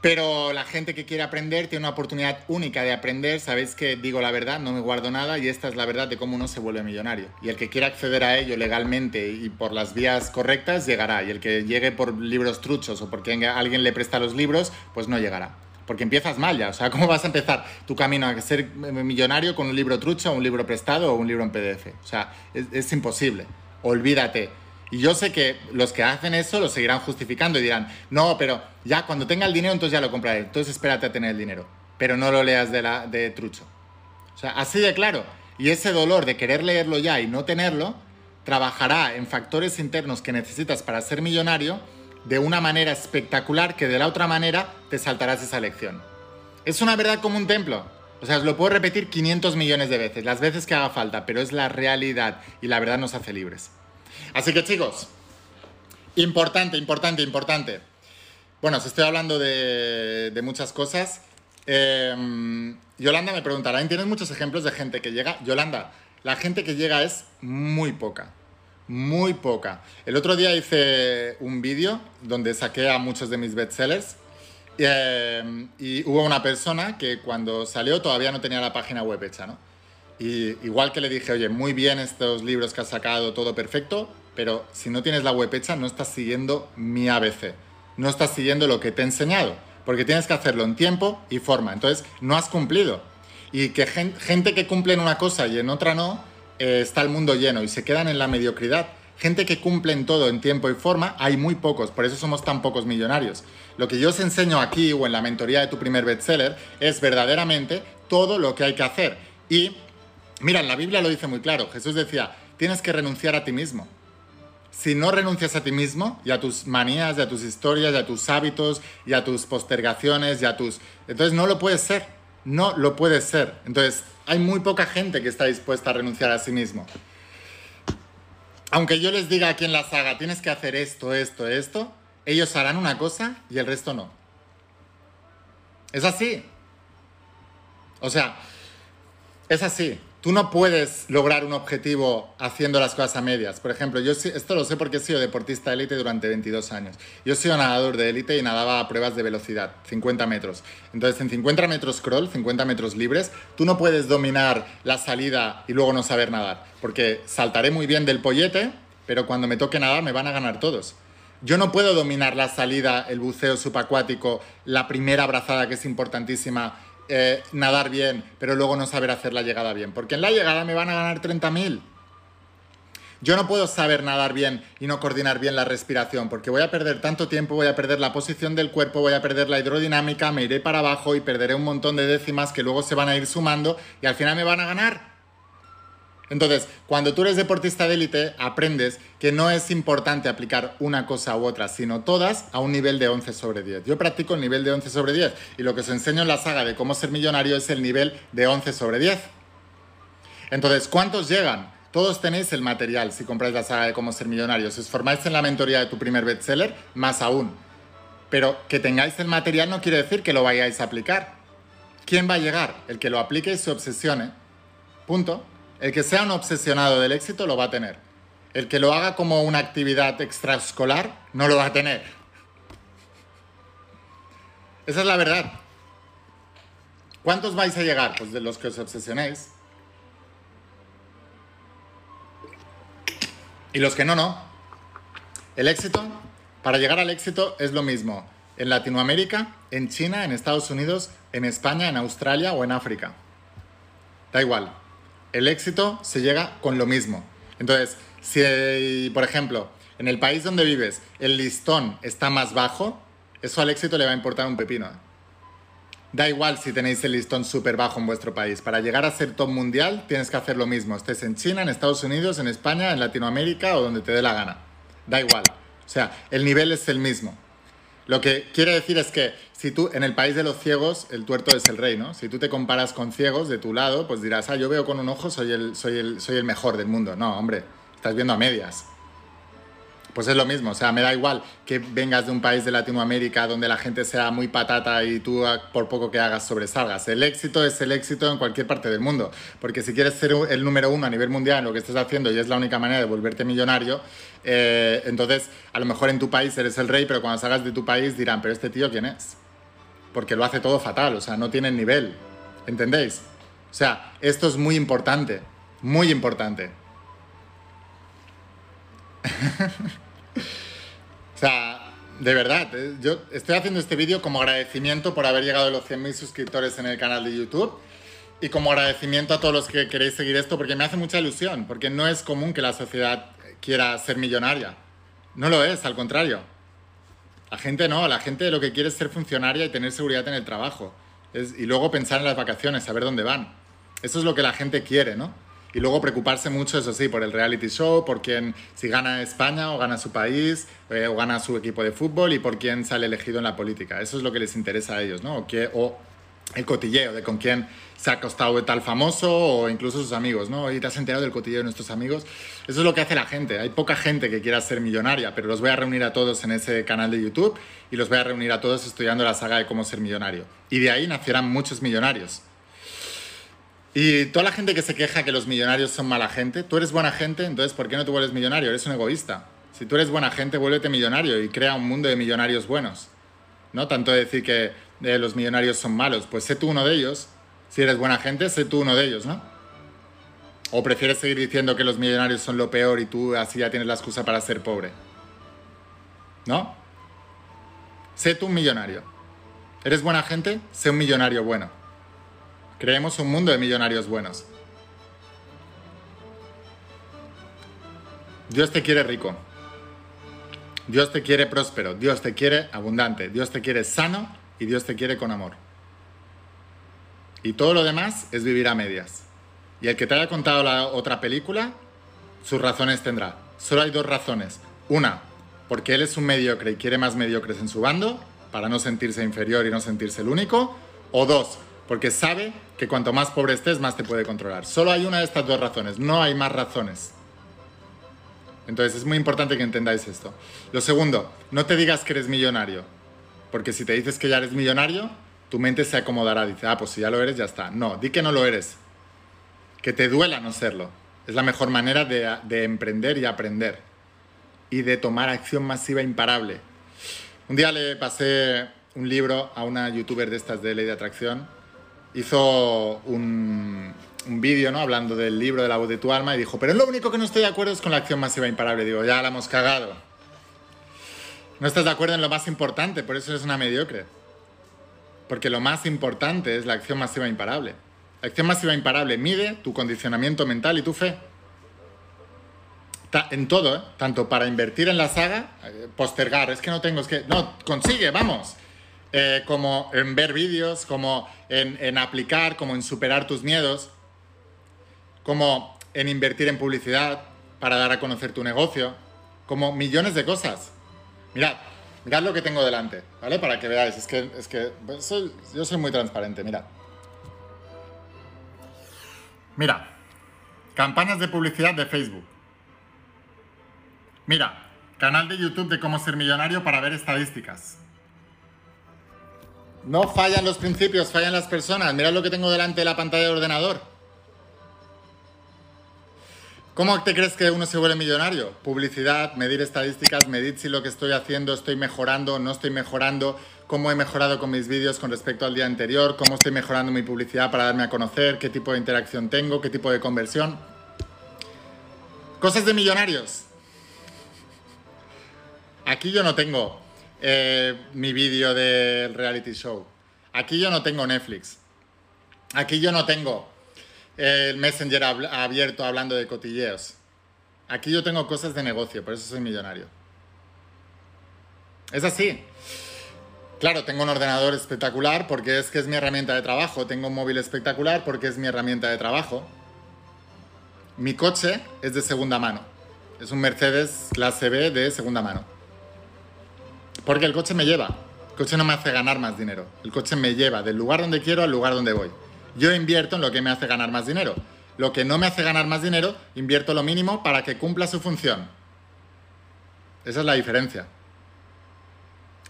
Pero la gente que quiere aprender tiene una oportunidad única de aprender. Sabéis que digo la verdad, no me guardo nada y esta es la verdad de cómo uno se vuelve millonario. Y el que quiera acceder a ello legalmente y por las vías correctas llegará. Y el que llegue por libros truchos o porque alguien le presta los libros, pues no llegará. Porque empiezas mal ya. O sea, *laughs* ¿cómo vas a empezar tu camino a ser millonario con un libro trucho, un libro prestado o un libro en PDF? O sea, es, es imposible. Olvídate. Y yo sé que los que hacen eso lo seguirán justificando y dirán, no, pero ya cuando tenga el dinero entonces ya lo compraré. Entonces espérate a tener el dinero. Pero no lo leas de, la, de trucho. O sea, así de claro. Y ese dolor de querer leerlo ya y no tenerlo, trabajará en factores internos que necesitas para ser millonario de una manera espectacular que de la otra manera te saltarás esa lección. Es una verdad como un templo. O sea, os lo puedo repetir 500 millones de veces, las veces que haga falta, pero es la realidad y la verdad nos hace libres. Así que chicos, importante, importante, importante. Bueno, os estoy hablando de, muchas cosas. Em, Yolanda me preguntará, ¿tienes muchos ejemplos de gente que llega? Yolanda, la gente que llega es muy poca, muy poca. El otro día hice un vídeo donde saqué a muchos de mis bestsellers em, y hubo una persona que cuando salió todavía no tenía la página web hecha, ¿no? Y igual que le dije, oye, muy bien estos libros que has sacado, todo perfecto, pero si no tienes la web hecha, no estás siguiendo mi ABC. No estás siguiendo lo que te he enseñado, porque tienes que hacerlo en tiempo y forma. Entonces, no has cumplido. Y que gente que cumple en una cosa y en otra no, eh, está el mundo lleno y se quedan en la mediocridad. Gente que cumple en todo en tiempo y forma, hay muy pocos, por eso somos tan pocos millonarios. Lo que yo os enseño aquí o en la mentoría de tu primer bestseller es verdaderamente todo lo que hay que hacer. Y Mira, la Biblia lo dice muy claro. Jesús decía, tienes que renunciar a ti mismo. Si no renuncias a ti mismo y a tus manías, y a tus historias, y a tus hábitos, y a tus postergaciones, y a tus... Entonces no lo puedes ser. No lo puedes ser. Entonces hay muy poca gente que está dispuesta a renunciar a sí mismo. Aunque yo les diga aquí en la saga, tienes que hacer esto, esto, esto, ellos harán una cosa y el resto no. Es así. O sea, es así. Tú no puedes lograr un objetivo haciendo las cosas a medias. Por ejemplo, yo esto lo sé porque he sido deportista de élite durante 22 años. Yo he sido nadador de élite y nadaba a pruebas de velocidad, 50 metros. Entonces, en 50 metros crawl, 50 metros libres, tú no puedes dominar la salida y luego no saber nadar. Porque saltaré muy bien del pollete, pero cuando me toque nadar me van a ganar todos. Yo no puedo dominar la salida, el buceo subacuático, la primera abrazada que es importantísima eh, nadar bien, pero luego no saber hacer la llegada bien. Porque en la llegada me van a ganar 30.000. Yo no puedo saber nadar bien y no coordinar bien la respiración, porque voy a perder tanto tiempo, voy a perder la posición del cuerpo, voy a perder la hidrodinámica, me iré para abajo y perderé un montón de décimas que luego se van a ir sumando y al final me van a ganar. Entonces, cuando tú eres deportista de élite, aprendes que no es importante aplicar una cosa u otra, sino todas a un nivel de 11 sobre 10. Yo practico el nivel de 11 sobre 10 y lo que os enseño en la saga de cómo ser millonario es el nivel de 11 sobre 10. Entonces, ¿cuántos llegan? Todos tenéis el material si compráis la saga de cómo ser millonario. Si os formáis en la mentoría de tu primer bestseller, más aún. Pero que tengáis el material no quiere decir que lo vayáis a aplicar. ¿Quién va a llegar? El que lo aplique y se obsesione. Punto. El que sea un obsesionado del éxito lo va a tener. El que lo haga como una actividad extraescolar no lo va a tener. Esa es la verdad. ¿Cuántos vais a llegar? Pues de los que os obsesionéis. Y los que no, no. El éxito, para llegar al éxito es lo mismo en Latinoamérica, en China, en Estados Unidos, en España, en Australia o en África. Da igual el éxito se llega con lo mismo. Entonces, si, por ejemplo, en el país donde vives el listón está más bajo, eso al éxito le va a importar un pepino. Da igual si tenéis el listón súper bajo en vuestro país. Para llegar a ser top mundial tienes que hacer lo mismo. Estés en China, en Estados Unidos, en España, en Latinoamérica o donde te dé la gana. Da igual. O sea, el nivel es el mismo. Lo que quiere decir es que si tú, en el país de los ciegos, el tuerto es el rey, ¿no? Si tú te comparas con ciegos de tu lado, pues dirás, ah, yo veo con un ojo, soy el, soy el, soy el mejor del mundo. No, hombre, estás viendo a medias. Pues es lo mismo, o sea, me da igual que vengas de un país de Latinoamérica donde la gente sea muy patata y tú por poco que hagas sobresalgas. El éxito es el éxito en cualquier parte del mundo, porque si quieres ser el número uno a nivel mundial en lo que estás haciendo y es la única manera de volverte millonario, eh, entonces a lo mejor en tu país eres el rey, pero cuando salgas de tu país dirán, pero este tío quién es? Porque lo hace todo fatal, o sea, no tiene nivel, ¿entendéis? O sea, esto es muy importante, muy importante. *laughs* o sea, de verdad, eh, yo estoy haciendo este vídeo como agradecimiento por haber llegado a los 100.000 suscriptores en el canal de YouTube y como agradecimiento a todos los que queréis seguir esto porque me hace mucha ilusión, porque no es común que la sociedad quiera ser millonaria. No lo es, al contrario. La gente no, la gente lo que quiere es ser funcionaria y tener seguridad en el trabajo. y luego pensar en las vacaciones, saber dónde van. Eso es lo que la gente quiere, ¿no? Y luego preocuparse mucho, eso sí, por el reality show, por quién, si gana España o gana su país, eh, o gana su equipo de fútbol y por quién sale elegido en la política. Eso es lo que les interesa a ellos, ¿no? O, o el cotilleo de con quién se ha acostado tal famoso o incluso sus amigos, ¿no? Y te has enterado del cotilleo de nuestros amigos. Eso es lo que hace la gente. Hay poca gente que quiera ser millonaria, pero los voy a reunir a todos en ese canal de YouTube y los voy a reunir a todos estudiando la saga de cómo ser millonario. Y de ahí nacerán muchos millonarios. Y toda la gente que se queja que los millonarios son mala gente, tú eres buena gente, entonces ¿por qué no te vuelves millonario? Eres un egoísta. Si tú eres buena gente, vuélvete millonario y crea un mundo de millonarios buenos. No tanto decir que eh, los millonarios son malos, pues sé tú uno de ellos. Si eres buena gente, sé tú uno de ellos, ¿no? ¿O prefieres seguir diciendo que los millonarios son lo peor y tú así ya tienes la excusa para ser pobre? ¿No? Sé tú un millonario. ¿Eres buena gente? Sé un millonario bueno. Creemos un mundo de millonarios buenos. Dios te quiere rico. Dios te quiere próspero. Dios te quiere abundante. Dios te quiere sano y Dios te quiere con amor. Y todo lo demás es vivir a medias. Y el que te haya contado la otra película, sus razones tendrá. Solo hay dos razones. Una, porque él es un mediocre y quiere más mediocres en su bando, para no sentirse inferior y no sentirse el único. O dos, porque sabe que cuanto más pobre estés, más te puede controlar. Solo hay una de estas dos razones, no hay más razones. Entonces es muy importante que entendáis esto. Lo segundo, no te digas que eres millonario, porque si te dices que ya eres millonario, tu mente se acomodará, dice, ah, pues si ya lo eres, ya está. No, di que no lo eres, que te duela no serlo. Es la mejor manera de, de emprender y aprender y de tomar acción masiva imparable. Un día le pasé un libro a una youtuber de estas de ley de atracción hizo un, un vídeo ¿no? hablando del libro de la voz de tu alma y dijo, pero lo único que no estoy de acuerdo es con la acción masiva imparable. Digo, ya la hemos cagado. No estás de acuerdo en lo más importante, por eso eres una mediocre. Porque lo más importante es la acción masiva imparable. La acción masiva imparable mide tu condicionamiento mental y tu fe. En todo, ¿eh? tanto para invertir en la saga, eh, postergar, es que no tengo, es que... No, consigue, vamos. Eh, como en ver vídeos, como en, aplicar, como en superar tus miedos, como en invertir en publicidad para dar a conocer tu negocio, como millones de cosas. Mirad, mirad lo que tengo delante, ¿vale? Para que veáis, es que, es que pues, yo soy muy transparente, mirad. Mira, campañas de publicidad de Facebook. Mira, canal de YouTube de cómo ser millonario para ver estadísticas. No fallan los principios, fallan las personas. Mirad lo que tengo delante de la pantalla del ordenador. ¿Cómo te crees que uno se vuelve millonario? Publicidad, medir estadísticas, medir si lo que estoy haciendo estoy mejorando, no estoy mejorando, cómo he mejorado con mis vídeos con respecto al día anterior, cómo estoy mejorando mi publicidad para darme a conocer, qué tipo de interacción tengo, qué tipo de conversión. Cosas de millonarios. Aquí yo no tengo eh, mi vídeo del reality show. Aquí yo no tengo Netflix. Aquí yo no tengo el Messenger abierto hablando de cotilleos. Aquí yo tengo cosas de negocio, por eso soy millonario. Es así. Claro, tengo un ordenador espectacular porque es que es mi herramienta de trabajo. Tengo un móvil espectacular porque es mi herramienta de trabajo. Mi coche es de segunda mano. Es un Mercedes clase B de segunda mano. Porque el coche me lleva. coche no me hace ganar más dinero. El coche me lleva del lugar donde quiero al lugar donde voy. Yo invierto en lo que me hace ganar más dinero. Lo que no me hace ganar más dinero, invierto lo mínimo para que cumpla su función. Esa es la diferencia.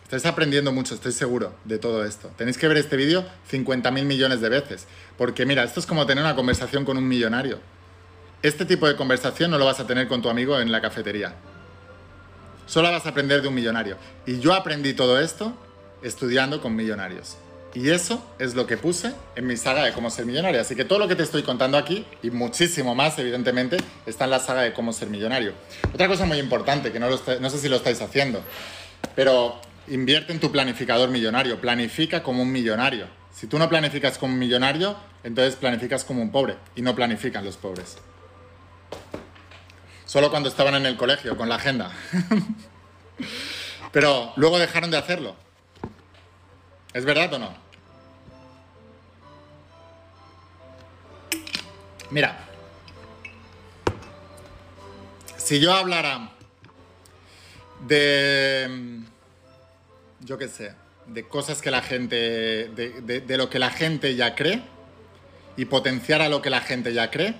Estáis aprendiendo mucho, estoy seguro, de todo esto. Tenéis que ver este vídeo 50.000 millones de veces. Porque mira, esto es como tener una conversación con un millonario. Este tipo de conversación no lo vas a tener con tu amigo en la cafetería. Solo vas a aprender de un millonario. Y yo aprendí todo esto estudiando con millonarios. Y eso es lo que puse en mi saga de cómo ser millonario. Así que todo lo que te estoy contando aquí, y muchísimo más, evidentemente, está en la saga de cómo ser millonario. Otra cosa muy importante, que no, no sé si lo estáis haciendo, pero invierte en tu planificador millonario. Planifica como un millonario. Si tú no planificas como un millonario, entonces planificas como un pobre. Y no planifican los pobres. Solo cuando estaban en el colegio, con la agenda. *laughs* pero luego dejaron de hacerlo. ¿Es verdad o no? Mira, si yo hablara de, yo qué sé, de cosas que la gente, de, lo que la gente ya cree y potenciara lo que la gente ya cree,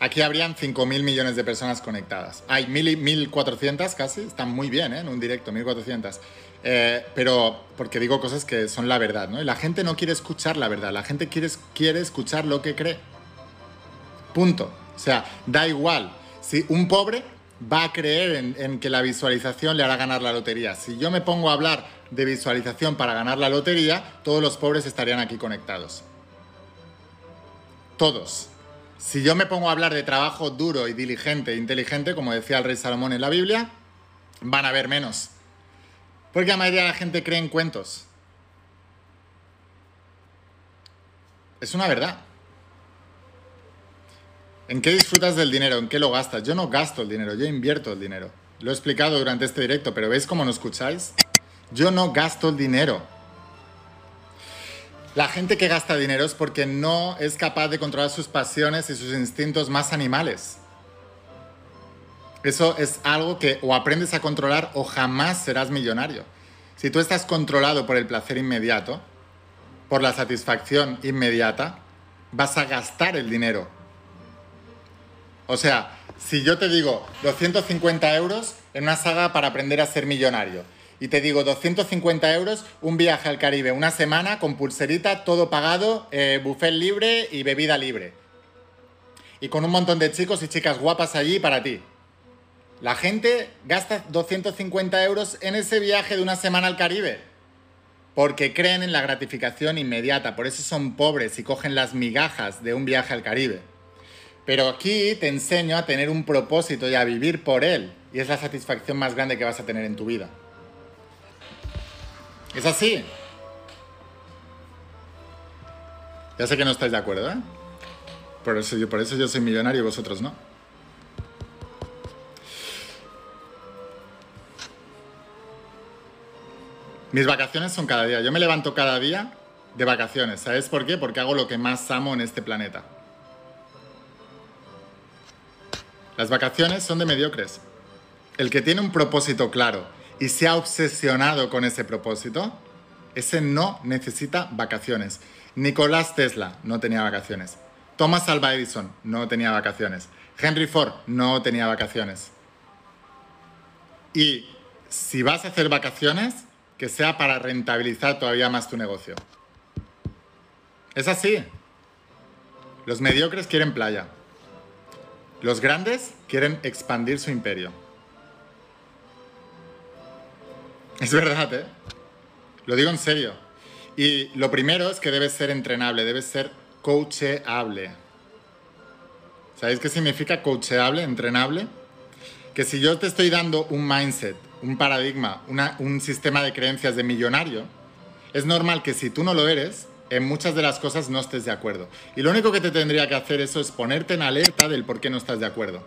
aquí habrían 5.000 millones de personas conectadas. Hay 1.400 casi, están muy bien ¿eh? en un directo, 1.400. Eh, pero porque digo cosas que son la verdad, ¿no? Y la gente no quiere escuchar la verdad, la gente quiere, quiere escuchar lo que cree. Punto. O sea, da igual. Si un pobre va a creer en, que la visualización le hará ganar la lotería. Si yo me pongo a hablar de visualización para ganar la lotería, todos los pobres estarían aquí conectados. Todos. Si yo me pongo a hablar de trabajo duro y diligente e inteligente, como decía el rey Salomón en la Biblia, van a haber menos. Porque la mayoría de la gente cree en cuentos. Es una verdad. ¿En qué disfrutas del dinero? ¿En qué lo gastas? Yo no gasto el dinero, yo invierto el dinero. Lo he explicado durante este directo, pero ¿veis cómo no escucháis? Yo no gasto el dinero. La gente que gasta dinero es porque no es capaz de controlar sus pasiones y sus instintos más animales. Eso es algo que o aprendes a controlar o jamás serás millonario. Si tú estás controlado por el placer inmediato, por la satisfacción inmediata, vas a gastar el dinero. O sea, si yo te digo 250 euros en una saga para aprender a ser millonario, y te digo 250 euros, un viaje al Caribe, una semana con pulserita, todo pagado, eh, buffet libre y bebida libre. Y con un montón de chicos y chicas guapas allí para ti. La gente gasta 250 euros en ese viaje de una semana al Caribe. Porque creen en la gratificación inmediata. Por eso son pobres y cogen las migajas de un viaje al Caribe. Pero aquí te enseño a tener un propósito y a vivir por él. Y es la satisfacción más grande que vas a tener en tu vida. Es así. Ya sé que no estáis de acuerdo, ¿eh? Por eso yo, por eso yo soy millonario y vosotros no. Mis vacaciones son cada día. Yo me levanto cada día de vacaciones. ¿Sabes por qué? Porque hago lo que más amo en este planeta. Las vacaciones son de mediocres. El que tiene un propósito claro y se ha obsesionado con ese propósito, ese no necesita vacaciones. Nicolás Tesla no tenía vacaciones. Thomas Alva Edison no tenía vacaciones. Henry Ford no tenía vacaciones. Y si vas a hacer vacaciones, que sea para rentabilizar todavía más tu negocio. Es así. Los mediocres quieren playa. Los grandes quieren expandir su imperio. Es verdad, ¿eh? Lo digo en serio. Y lo primero es que debe ser entrenable, debe ser coachable. ¿Sabéis qué significa coachable, entrenable? Que si yo te estoy dando un mindset un paradigma, un sistema de creencias de millonario, es normal que si tú no lo eres, en muchas de las cosas no estés de acuerdo. Y lo único que te tendría que hacer eso es ponerte en alerta del por qué no estás de acuerdo.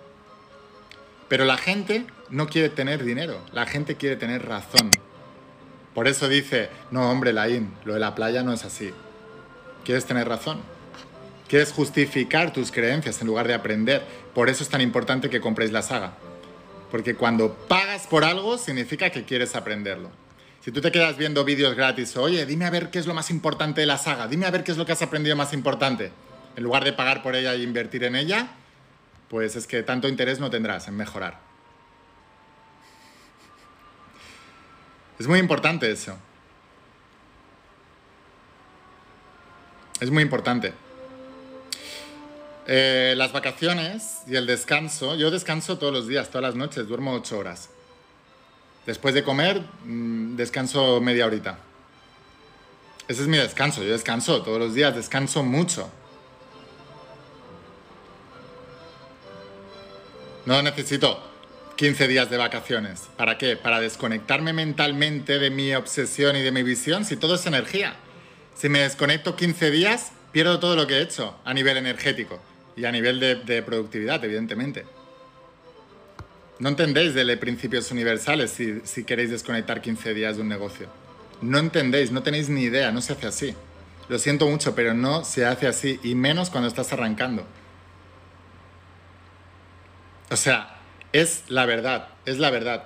Pero la gente no quiere tener dinero, la gente quiere tener razón. Por eso dice, no hombre, Laín, lo de la playa no es así. ¿Quieres tener razón? ¿Quieres justificar tus creencias en lugar de aprender? Por eso es tan importante que compréis la saga. Porque cuando pagas por algo significa que quieres aprenderlo. Si tú te quedas viendo vídeos gratis, oye, dime a ver qué es lo más importante de la saga, dime a ver qué es lo que has aprendido más importante, en lugar de pagar por ella e invertir en ella, pues es que tanto interés no tendrás en mejorar. Es muy importante eso. Es muy importante. Eh, las vacaciones y el descanso, yo descanso todos los días, todas las noches, duermo ocho horas. Después de comer, mm, descanso media horita. Ese es mi descanso, yo descanso todos los días, descanso mucho. No necesito 15 días de vacaciones. ¿Para qué? Para desconectarme mentalmente de mi obsesión y de mi visión, si todo es energía. Si me desconecto 15 días, pierdo todo lo que he hecho a nivel energético y a nivel de, productividad, evidentemente. No entendéis de principios universales si, si queréis desconectar 15 días de un negocio. No entendéis, no tenéis ni idea, no se hace así. Lo siento mucho, pero no se hace así, y menos cuando estás arrancando. O sea, es la verdad, es la verdad.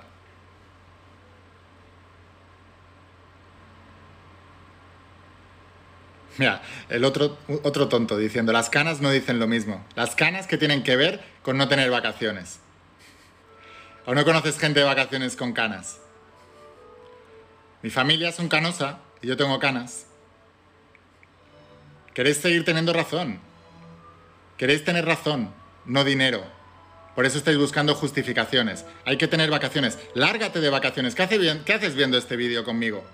Mira, el otro, otro tonto diciendo, las canas no dicen lo mismo. Las canas que tienen que ver con no tener vacaciones. ¿O no conoces gente de vacaciones con canas? Mi familia es un canosa y yo tengo canas. Queréis seguir teniendo razón. Queréis tener razón, no dinero. Por eso estáis buscando justificaciones. Hay que tener vacaciones. Lárgate de vacaciones. ¿Qué, haces viendo este vídeo conmigo?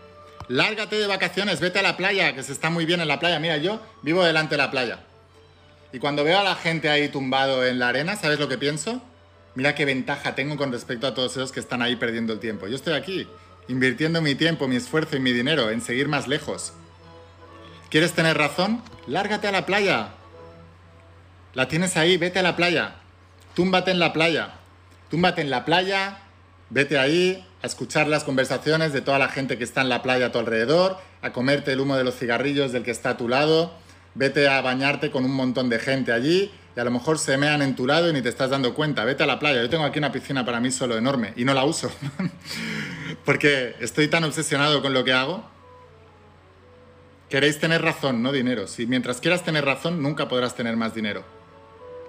Lárgate de vacaciones, vete a la playa, que se está muy bien en la playa. Mira, yo vivo delante de la playa. Y cuando veo a la gente ahí tumbado en la arena, ¿sabes lo que pienso? Mira qué ventaja tengo con respecto a todos esos que están ahí perdiendo el tiempo. Yo estoy aquí, invirtiendo mi tiempo, mi esfuerzo y mi dinero en seguir más lejos. ¿Quieres tener razón? Lárgate a la playa. La tienes ahí, vete a la playa túmbate en la playa. Túmbate en la playa, vete ahí a escuchar las conversaciones de toda la gente que está en la playa a tu alrededor, a comerte el humo de los cigarrillos del que está a tu lado, vete a bañarte con un montón de gente allí y a lo mejor se mean en tu lado y ni te estás dando cuenta. Vete a la playa. Yo tengo aquí una piscina para mí solo enorme y no la uso *laughs* porque estoy tan obsesionado con lo que hago. Queréis tener razón, no dinero. Si mientras quieras tener razón, nunca podrás tener más dinero.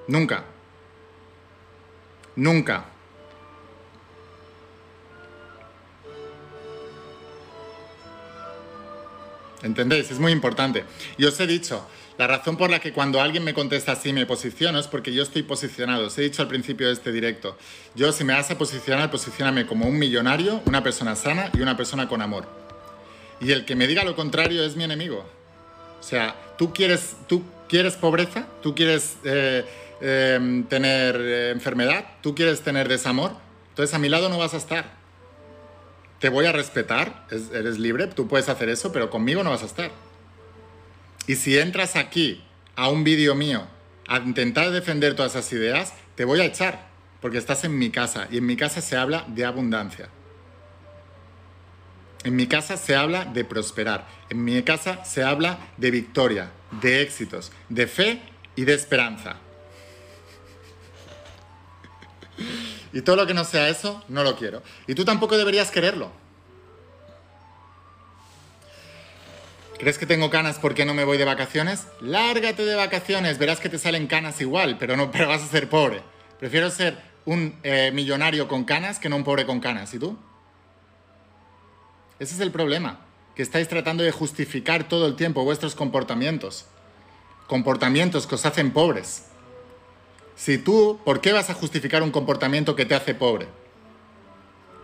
Nunca. Nunca. ¿Entendéis? Es muy importante. Y os he dicho, la razón por la que cuando alguien me contesta así me posiciono es porque yo estoy posicionado. Os he dicho al principio de este directo, yo si me vas a posicionar, posicioname como un millonario, una persona sana y una persona con amor. Y el que me diga lo contrario es mi enemigo. O sea, tú quieres, tú quieres pobreza, tú quieres... Eh, Em, tener eh, enfermedad, tú quieres tener desamor, entonces a mi lado no vas a estar. Te voy a respetar, eres libre, tú puedes hacer eso, pero conmigo no vas a estar. Y si entras aquí a un vídeo mío a intentar defender todas esas ideas, te voy a echar, porque estás en mi casa y en mi casa se habla de abundancia. En mi casa se habla de prosperar, en mi casa se habla de victoria, de éxitos, de fe y de esperanza. Y todo lo que no sea eso, no lo quiero. Y tú tampoco deberías quererlo. ¿Crees que tengo canas porque no me voy de vacaciones? Lárgate de vacaciones, verás que te salen canas igual, pero, no, pero vas a ser pobre. Prefiero ser un eh, millonario con canas que no un pobre con canas. ¿Y tú? Ese es el problema, que estáis tratando de justificar todo el tiempo vuestros comportamientos. Comportamientos que os hacen pobres. Si tú, ¿por qué vas a justificar un comportamiento que te hace pobre?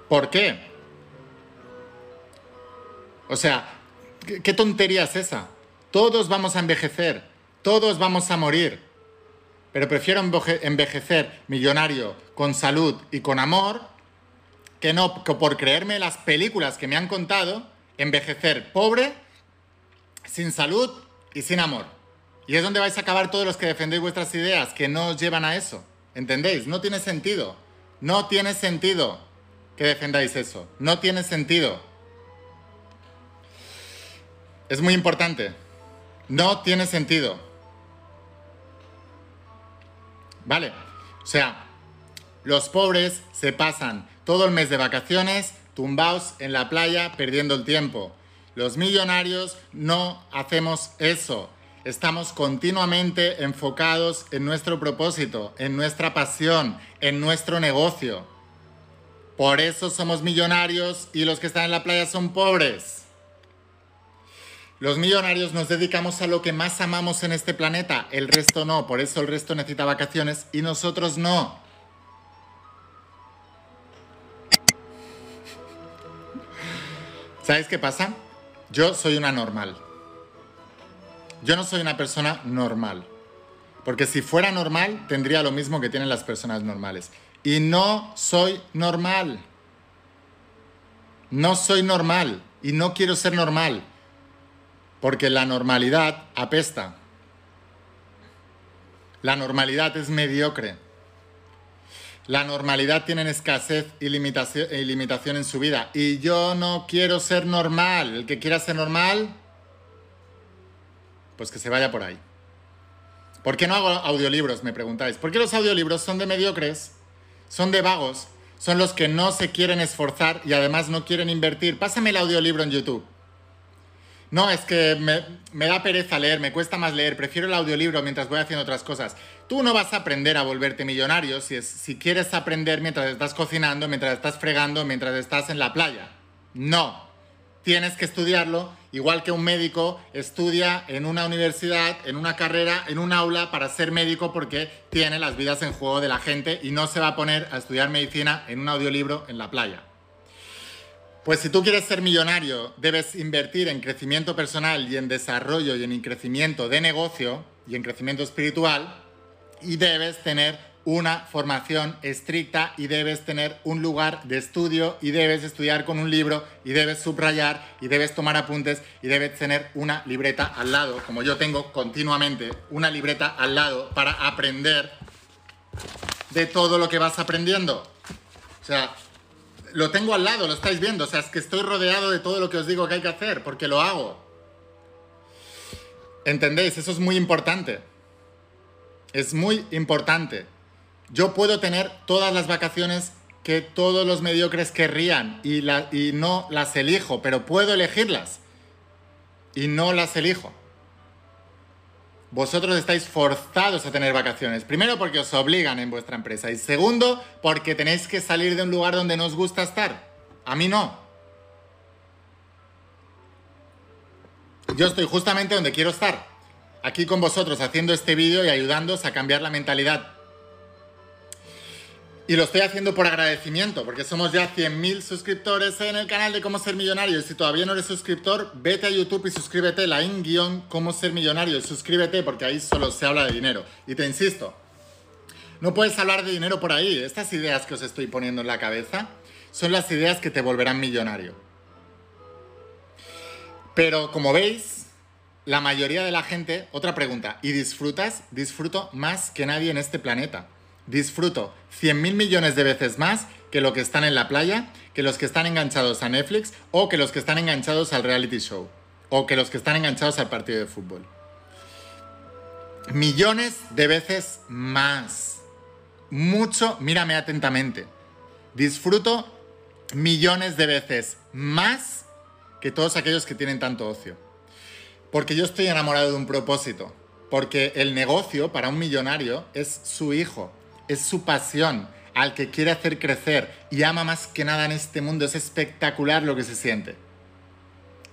¿Por qué? O sea, ¿qué, tontería es esa? Todos vamos a envejecer, todos vamos a morir, pero prefiero envejecer millonario, con salud y con amor, que no que por creerme las películas que me han contado, envejecer pobre, sin salud y sin amor. Y es donde vais a acabar todos los que defendéis vuestras ideas, que no os llevan a eso. ¿Entendéis? No tiene sentido. No tiene sentido que defendáis eso. No tiene sentido. Es muy importante. No tiene sentido. ¿Vale? O sea, los pobres se pasan todo el mes de vacaciones, tumbaos en la playa perdiendo el tiempo. Los millonarios no hacemos eso. Estamos continuamente enfocados en nuestro propósito, en nuestra pasión, en nuestro negocio. Por eso somos millonarios y los que están en la playa son pobres. Los millonarios nos dedicamos a lo que más amamos en este planeta, el resto no, por eso el resto necesita vacaciones y nosotros no. ¿Sabes qué pasa? Yo soy una normal. Yo no soy una persona normal. Porque si fuera normal, tendría lo mismo que tienen las personas normales. Y no soy normal. No soy normal. Y no quiero ser normal. Porque la normalidad apesta. La normalidad es mediocre. La normalidad tiene escasez y limitación, en su vida. Y yo no quiero ser normal. El que quiera ser normal, pues que se vaya por ahí. ¿Por qué no hago audiolibros? Me preguntáis. ¿Por qué los audiolibros son de mediocres? Son de vagos. Son los que no se quieren esforzar y además no quieren invertir. Pásame el audiolibro en YouTube. No, es que me, da pereza leer, me cuesta más leer, prefiero el audiolibro mientras voy haciendo otras cosas. Tú no vas a aprender a volverte millonario si, si quieres aprender mientras estás cocinando, mientras estás fregando, mientras estás en la playa. No, tienes que estudiarlo, igual que un médico estudia en una universidad, en una carrera, en un aula para ser médico porque tiene las vidas en juego de la gente y no se va a poner a estudiar medicina en un audiolibro en la playa. Pues si tú quieres ser millonario, debes invertir en crecimiento personal y en desarrollo y en crecimiento de negocio y en crecimiento espiritual y debes tener una formación estricta y debes tener un lugar de estudio y debes estudiar con un libro y debes subrayar y debes tomar apuntes y debes tener una libreta al lado, como yo tengo continuamente, una libreta al lado para aprender de todo lo que vas aprendiendo. O sea, lo tengo al lado, lo estáis viendo. O sea, es que estoy rodeado de todo lo que os digo que hay que hacer, porque lo hago. ¿Entendéis? Eso es muy importante. Es muy importante. Yo puedo tener todas las vacaciones que todos los mediocres querrían y, no las elijo, pero puedo elegirlas. Y no las elijo vosotros estáis forzados a tener vacaciones. Primero porque os obligan en vuestra empresa y segundo porque tenéis que salir de un lugar donde no os gusta estar. A mí no. Yo estoy justamente donde quiero estar. Aquí con vosotros haciendo este vídeo y ayudándoos a cambiar la mentalidad y lo estoy haciendo por agradecimiento, porque somos ya 100.000 suscriptores en el canal de Cómo Ser Millonario. Y si todavía no eres suscriptor, vete a YouTube y suscríbete, la in guion Cómo Ser Millonario. Suscríbete porque ahí solo se habla de dinero. Y te insisto, no puedes hablar de dinero por ahí. Estas ideas que os estoy poniendo en la cabeza son las ideas que te volverán millonario. Pero como veis, la mayoría de la gente, otra pregunta, ¿y disfrutas? Disfruto más que nadie en este planeta disfruto 100 mil millones de veces más que lo que están en la playa, que los que están enganchados a Netflix o que los que están enganchados al reality show o que los que están enganchados al partido de fútbol. Millones de veces más. Mucho, mírame atentamente. Disfruto millones de veces más que todos aquellos que tienen tanto ocio. Porque yo estoy enamorado de un propósito. Porque el negocio para un millonario es su hijo es su pasión, al que quiere hacer crecer y ama más que nada en este mundo. Es espectacular lo que se siente.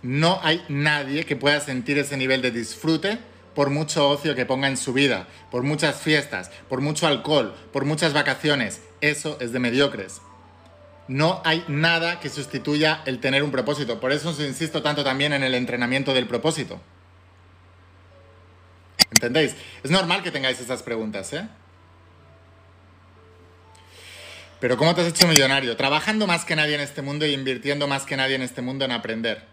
No hay nadie que pueda sentir ese nivel de disfrute por mucho ocio que ponga en su vida, por muchas fiestas, por mucho alcohol, por muchas vacaciones. Eso es de mediocres. No hay nada que sustituya el tener un propósito. Por eso os insisto tanto también en el entrenamiento del propósito. ¿Entendéis? Es normal que tengáis esas preguntas, ¿eh? Pero ¿cómo te has hecho millonario? Trabajando más que nadie en este mundo y invirtiendo más que nadie en este mundo en aprender.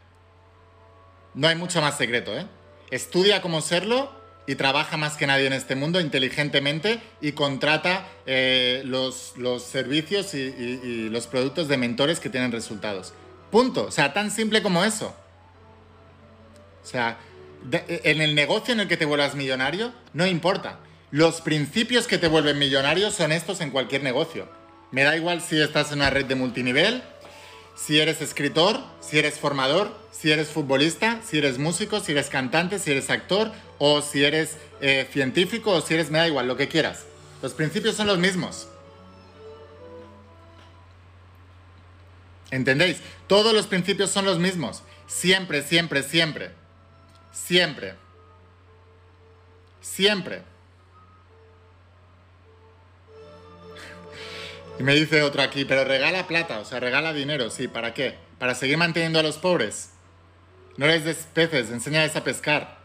No hay mucho más secreto, ¿eh? Estudia cómo serlo y trabaja más que nadie en este mundo inteligentemente y contrata eh, los, servicios y, los productos de mentores que tienen resultados. Punto. O sea, tan simple como eso. O sea, en el negocio en el que te vuelvas millonario, no importa. Los principios que te vuelven millonario son estos en cualquier negocio me da igual si estás en una red de multinivel, si eres escritor, si eres formador, si eres futbolista, si eres músico, si eres cantante, si eres actor o si eres eh, científico o si eres, me da igual, lo que quieras. Los principios son los mismos. ¿Entendéis? Todos los principios son los mismos. Siempre, siempre, siempre. Siempre. Siempre. Y me dice otro aquí, pero regala plata, o sea, regala dinero, sí, ¿para qué? ¿Para seguir manteniendo a los pobres? No les des peces, enséñales a pescar.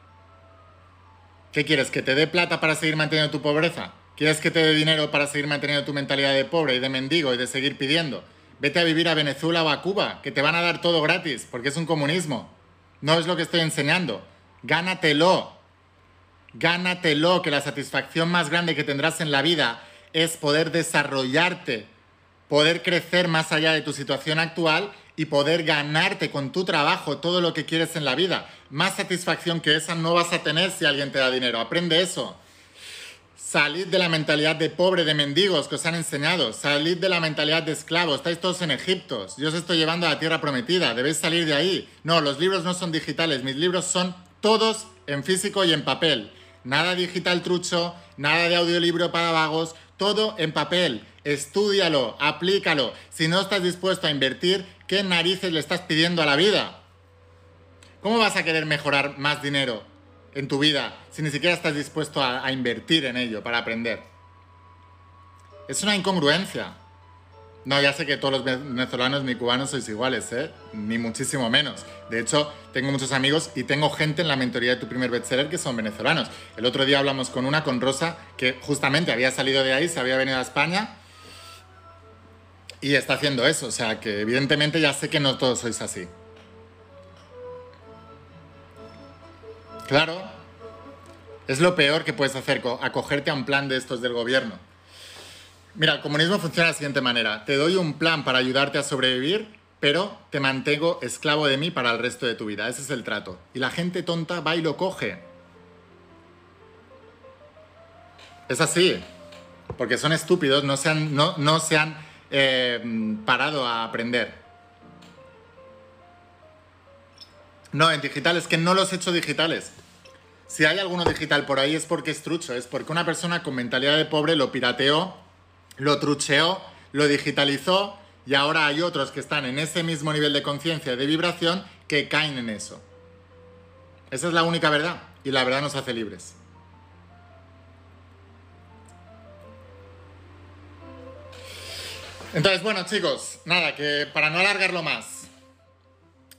¿Qué quieres? ¿Que te dé plata para seguir manteniendo tu pobreza? ¿Quieres que te dé dinero para seguir manteniendo tu mentalidad de pobre y de mendigo y de seguir pidiendo? Vete a vivir a Venezuela o a Cuba, que te van a dar todo gratis, porque es un comunismo. No es lo que estoy enseñando. Gánatelo. Gánatelo, que la satisfacción más grande que tendrás en la vida es poder desarrollarte, poder crecer más allá de tu situación actual y poder ganarte con tu trabajo todo lo que quieres en la vida. Más satisfacción que esa no vas a tener si alguien te da dinero. Aprende eso. Salid de la mentalidad de pobre, de mendigos que os han enseñado. Salid de la mentalidad de esclavo. Estáis todos en Egipto. Yo os estoy llevando a la tierra prometida. Debéis salir de ahí. No, los libros no son digitales. Mis libros son todos en físico y en papel. Nada digital trucho, nada de audiolibro para vagos, todo en papel. Estúdialo, aplícalo. Si no estás dispuesto a invertir, ¿qué narices le estás pidiendo a la vida? ¿Cómo vas a querer mejorar más dinero en tu vida si ni siquiera estás dispuesto a, a invertir en ello para aprender? Es una incongruencia. No, ya sé que todos los venezolanos ni cubanos sois iguales, ¿eh? Ni muchísimo menos. De hecho, tengo muchos amigos y tengo gente en la mentoría de tu primer bestseller que son venezolanos. El otro día hablamos con una, con Rosa, que justamente había salido de ahí, se había venido a España y está haciendo eso. O sea, que evidentemente ya sé que no todos sois así. Claro, es lo peor que puedes hacer, acogerte a un plan de estos del gobierno. Mira, el comunismo funciona de la siguiente manera. Te doy un plan para ayudarte a sobrevivir, pero te mantengo esclavo de mí para el resto de tu vida. Ese es el trato. Y la gente tonta va y lo coge. Es así. Porque son estúpidos, no se han, no, no se han eh, parado a aprender. No, en digital es que no los he hecho digitales. Si hay alguno digital por ahí es porque es trucho, es porque una persona con mentalidad de pobre lo pirateó lo trucheó, lo digitalizó y ahora hay otros que están en ese mismo nivel de conciencia y de vibración que caen en eso. Esa es la única verdad y la verdad nos hace libres. Entonces, bueno chicos, nada, que para no alargarlo más,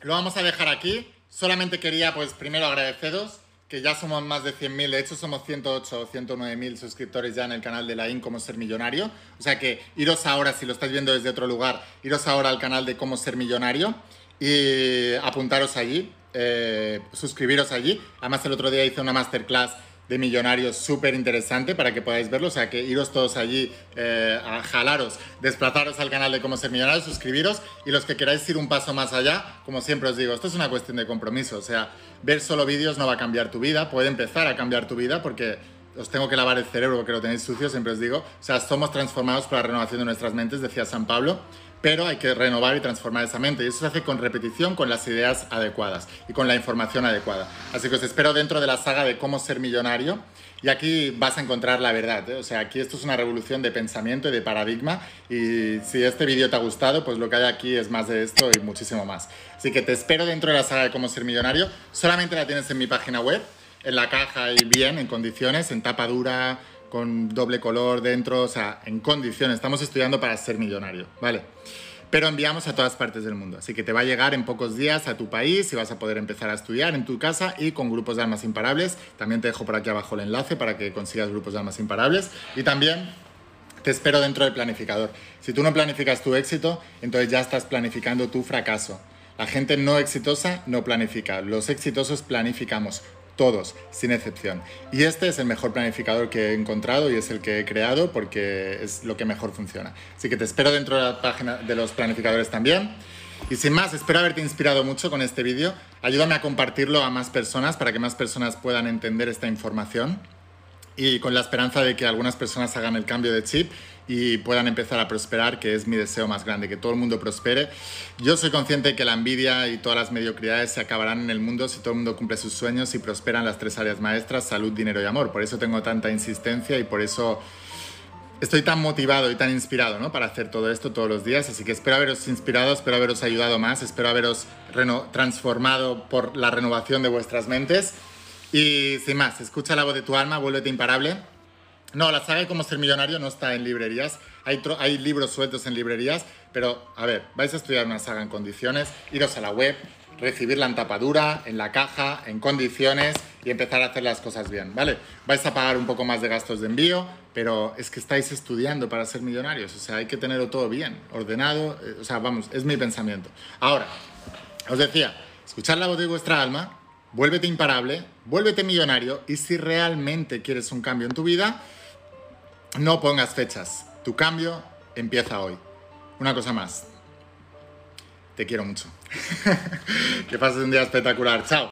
lo vamos a dejar aquí. Solamente quería, pues, primero agradeceros que ya somos más de 100.000, de hecho somos 108 o 109.000 suscriptores ya en el canal de la IN Cómo Ser Millonario. O sea que iros ahora, si lo estáis viendo desde otro lugar, iros ahora al canal de Cómo Ser Millonario y apuntaros allí, eh, suscribiros allí. Además el otro día hice una masterclass de millonarios súper interesante para que podáis verlo. O sea, que iros todos allí eh, a jalaros, desplazaros al canal de Cómo Ser Millonario, suscribiros y los que queráis ir un paso más allá, como siempre os digo, esto es una cuestión de compromiso. O sea, ver solo vídeos no va a cambiar tu vida, puede empezar a cambiar tu vida porque os tengo que lavar el cerebro porque lo tenéis sucio, siempre os digo. O sea, somos transformados por la renovación de nuestras mentes, decía San Pablo pero hay que renovar y transformar esa mente. Y eso se hace con repetición, con las ideas adecuadas y con la información adecuada. Así que os espero dentro de la saga de cómo ser millonario. Y aquí vas a encontrar la verdad. ¿eh? O sea, aquí esto es una revolución de pensamiento y de paradigma. Y si este vídeo te ha gustado, pues lo que hay aquí es más de esto y muchísimo más. Así que te espero dentro de la saga de cómo ser millonario. Solamente la tienes en mi página web, en la caja y bien, en condiciones, en tapa dura, con doble color dentro, o sea, en condiciones. Estamos estudiando para ser millonario, ¿vale? Pero enviamos a todas partes del mundo, así que te va a llegar en pocos días a tu país y vas a poder empezar a estudiar en tu casa y con grupos de almas imparables. También te dejo por aquí abajo el enlace para que consigas grupos de almas imparables y también te espero dentro del planificador. Si tú no planificas tu éxito, entonces ya estás planificando tu fracaso. La gente no exitosa no planifica, los exitosos planificamos todos, sin excepción. Y este es el mejor planificador que he encontrado y es el que he creado porque es lo que mejor funciona. Así que te espero dentro de la página de los planificadores también. Y sin más, espero haberte inspirado mucho con este vídeo. Ayúdame a compartirlo a más personas para que más personas puedan entender esta información. Y con la esperanza de que algunas personas hagan el cambio de chip y puedan empezar a prosperar, que es mi deseo más grande, que todo el mundo prospere. Yo soy consciente que la envidia y todas las mediocridades se acabarán en el mundo si todo el mundo cumple sus sueños y prosperan las tres áreas maestras, salud, dinero y amor. Por eso tengo tanta insistencia y por eso estoy tan motivado y tan inspirado ¿no? para hacer todo esto todos los días. Así que espero haberos inspirado, espero haberos ayudado más, espero haberos transformado por la renovación de vuestras mentes. Y sin más, escucha la voz de tu alma, vuélvete imparable. No, la saga de cómo ser millonario no está en librerías. Hay, libros sueltos en librerías, pero a ver, vais a estudiar una saga en condiciones, iros a la web, recibirla en tapadura, en la caja, en condiciones y empezar a hacer las cosas bien, ¿vale? Vais a pagar un poco más de gastos de envío, pero es que estáis estudiando para ser millonarios, o sea, hay que tenerlo todo bien, ordenado, eh, o sea, vamos, es mi pensamiento. Ahora, os decía, escuchad la voz de vuestra alma, vuélvete imparable, vuélvete millonario y si realmente quieres un cambio en tu vida, no pongas fechas, tu cambio empieza hoy. Una cosa más, te quiero mucho. *laughs* que pases un día espectacular. Chao.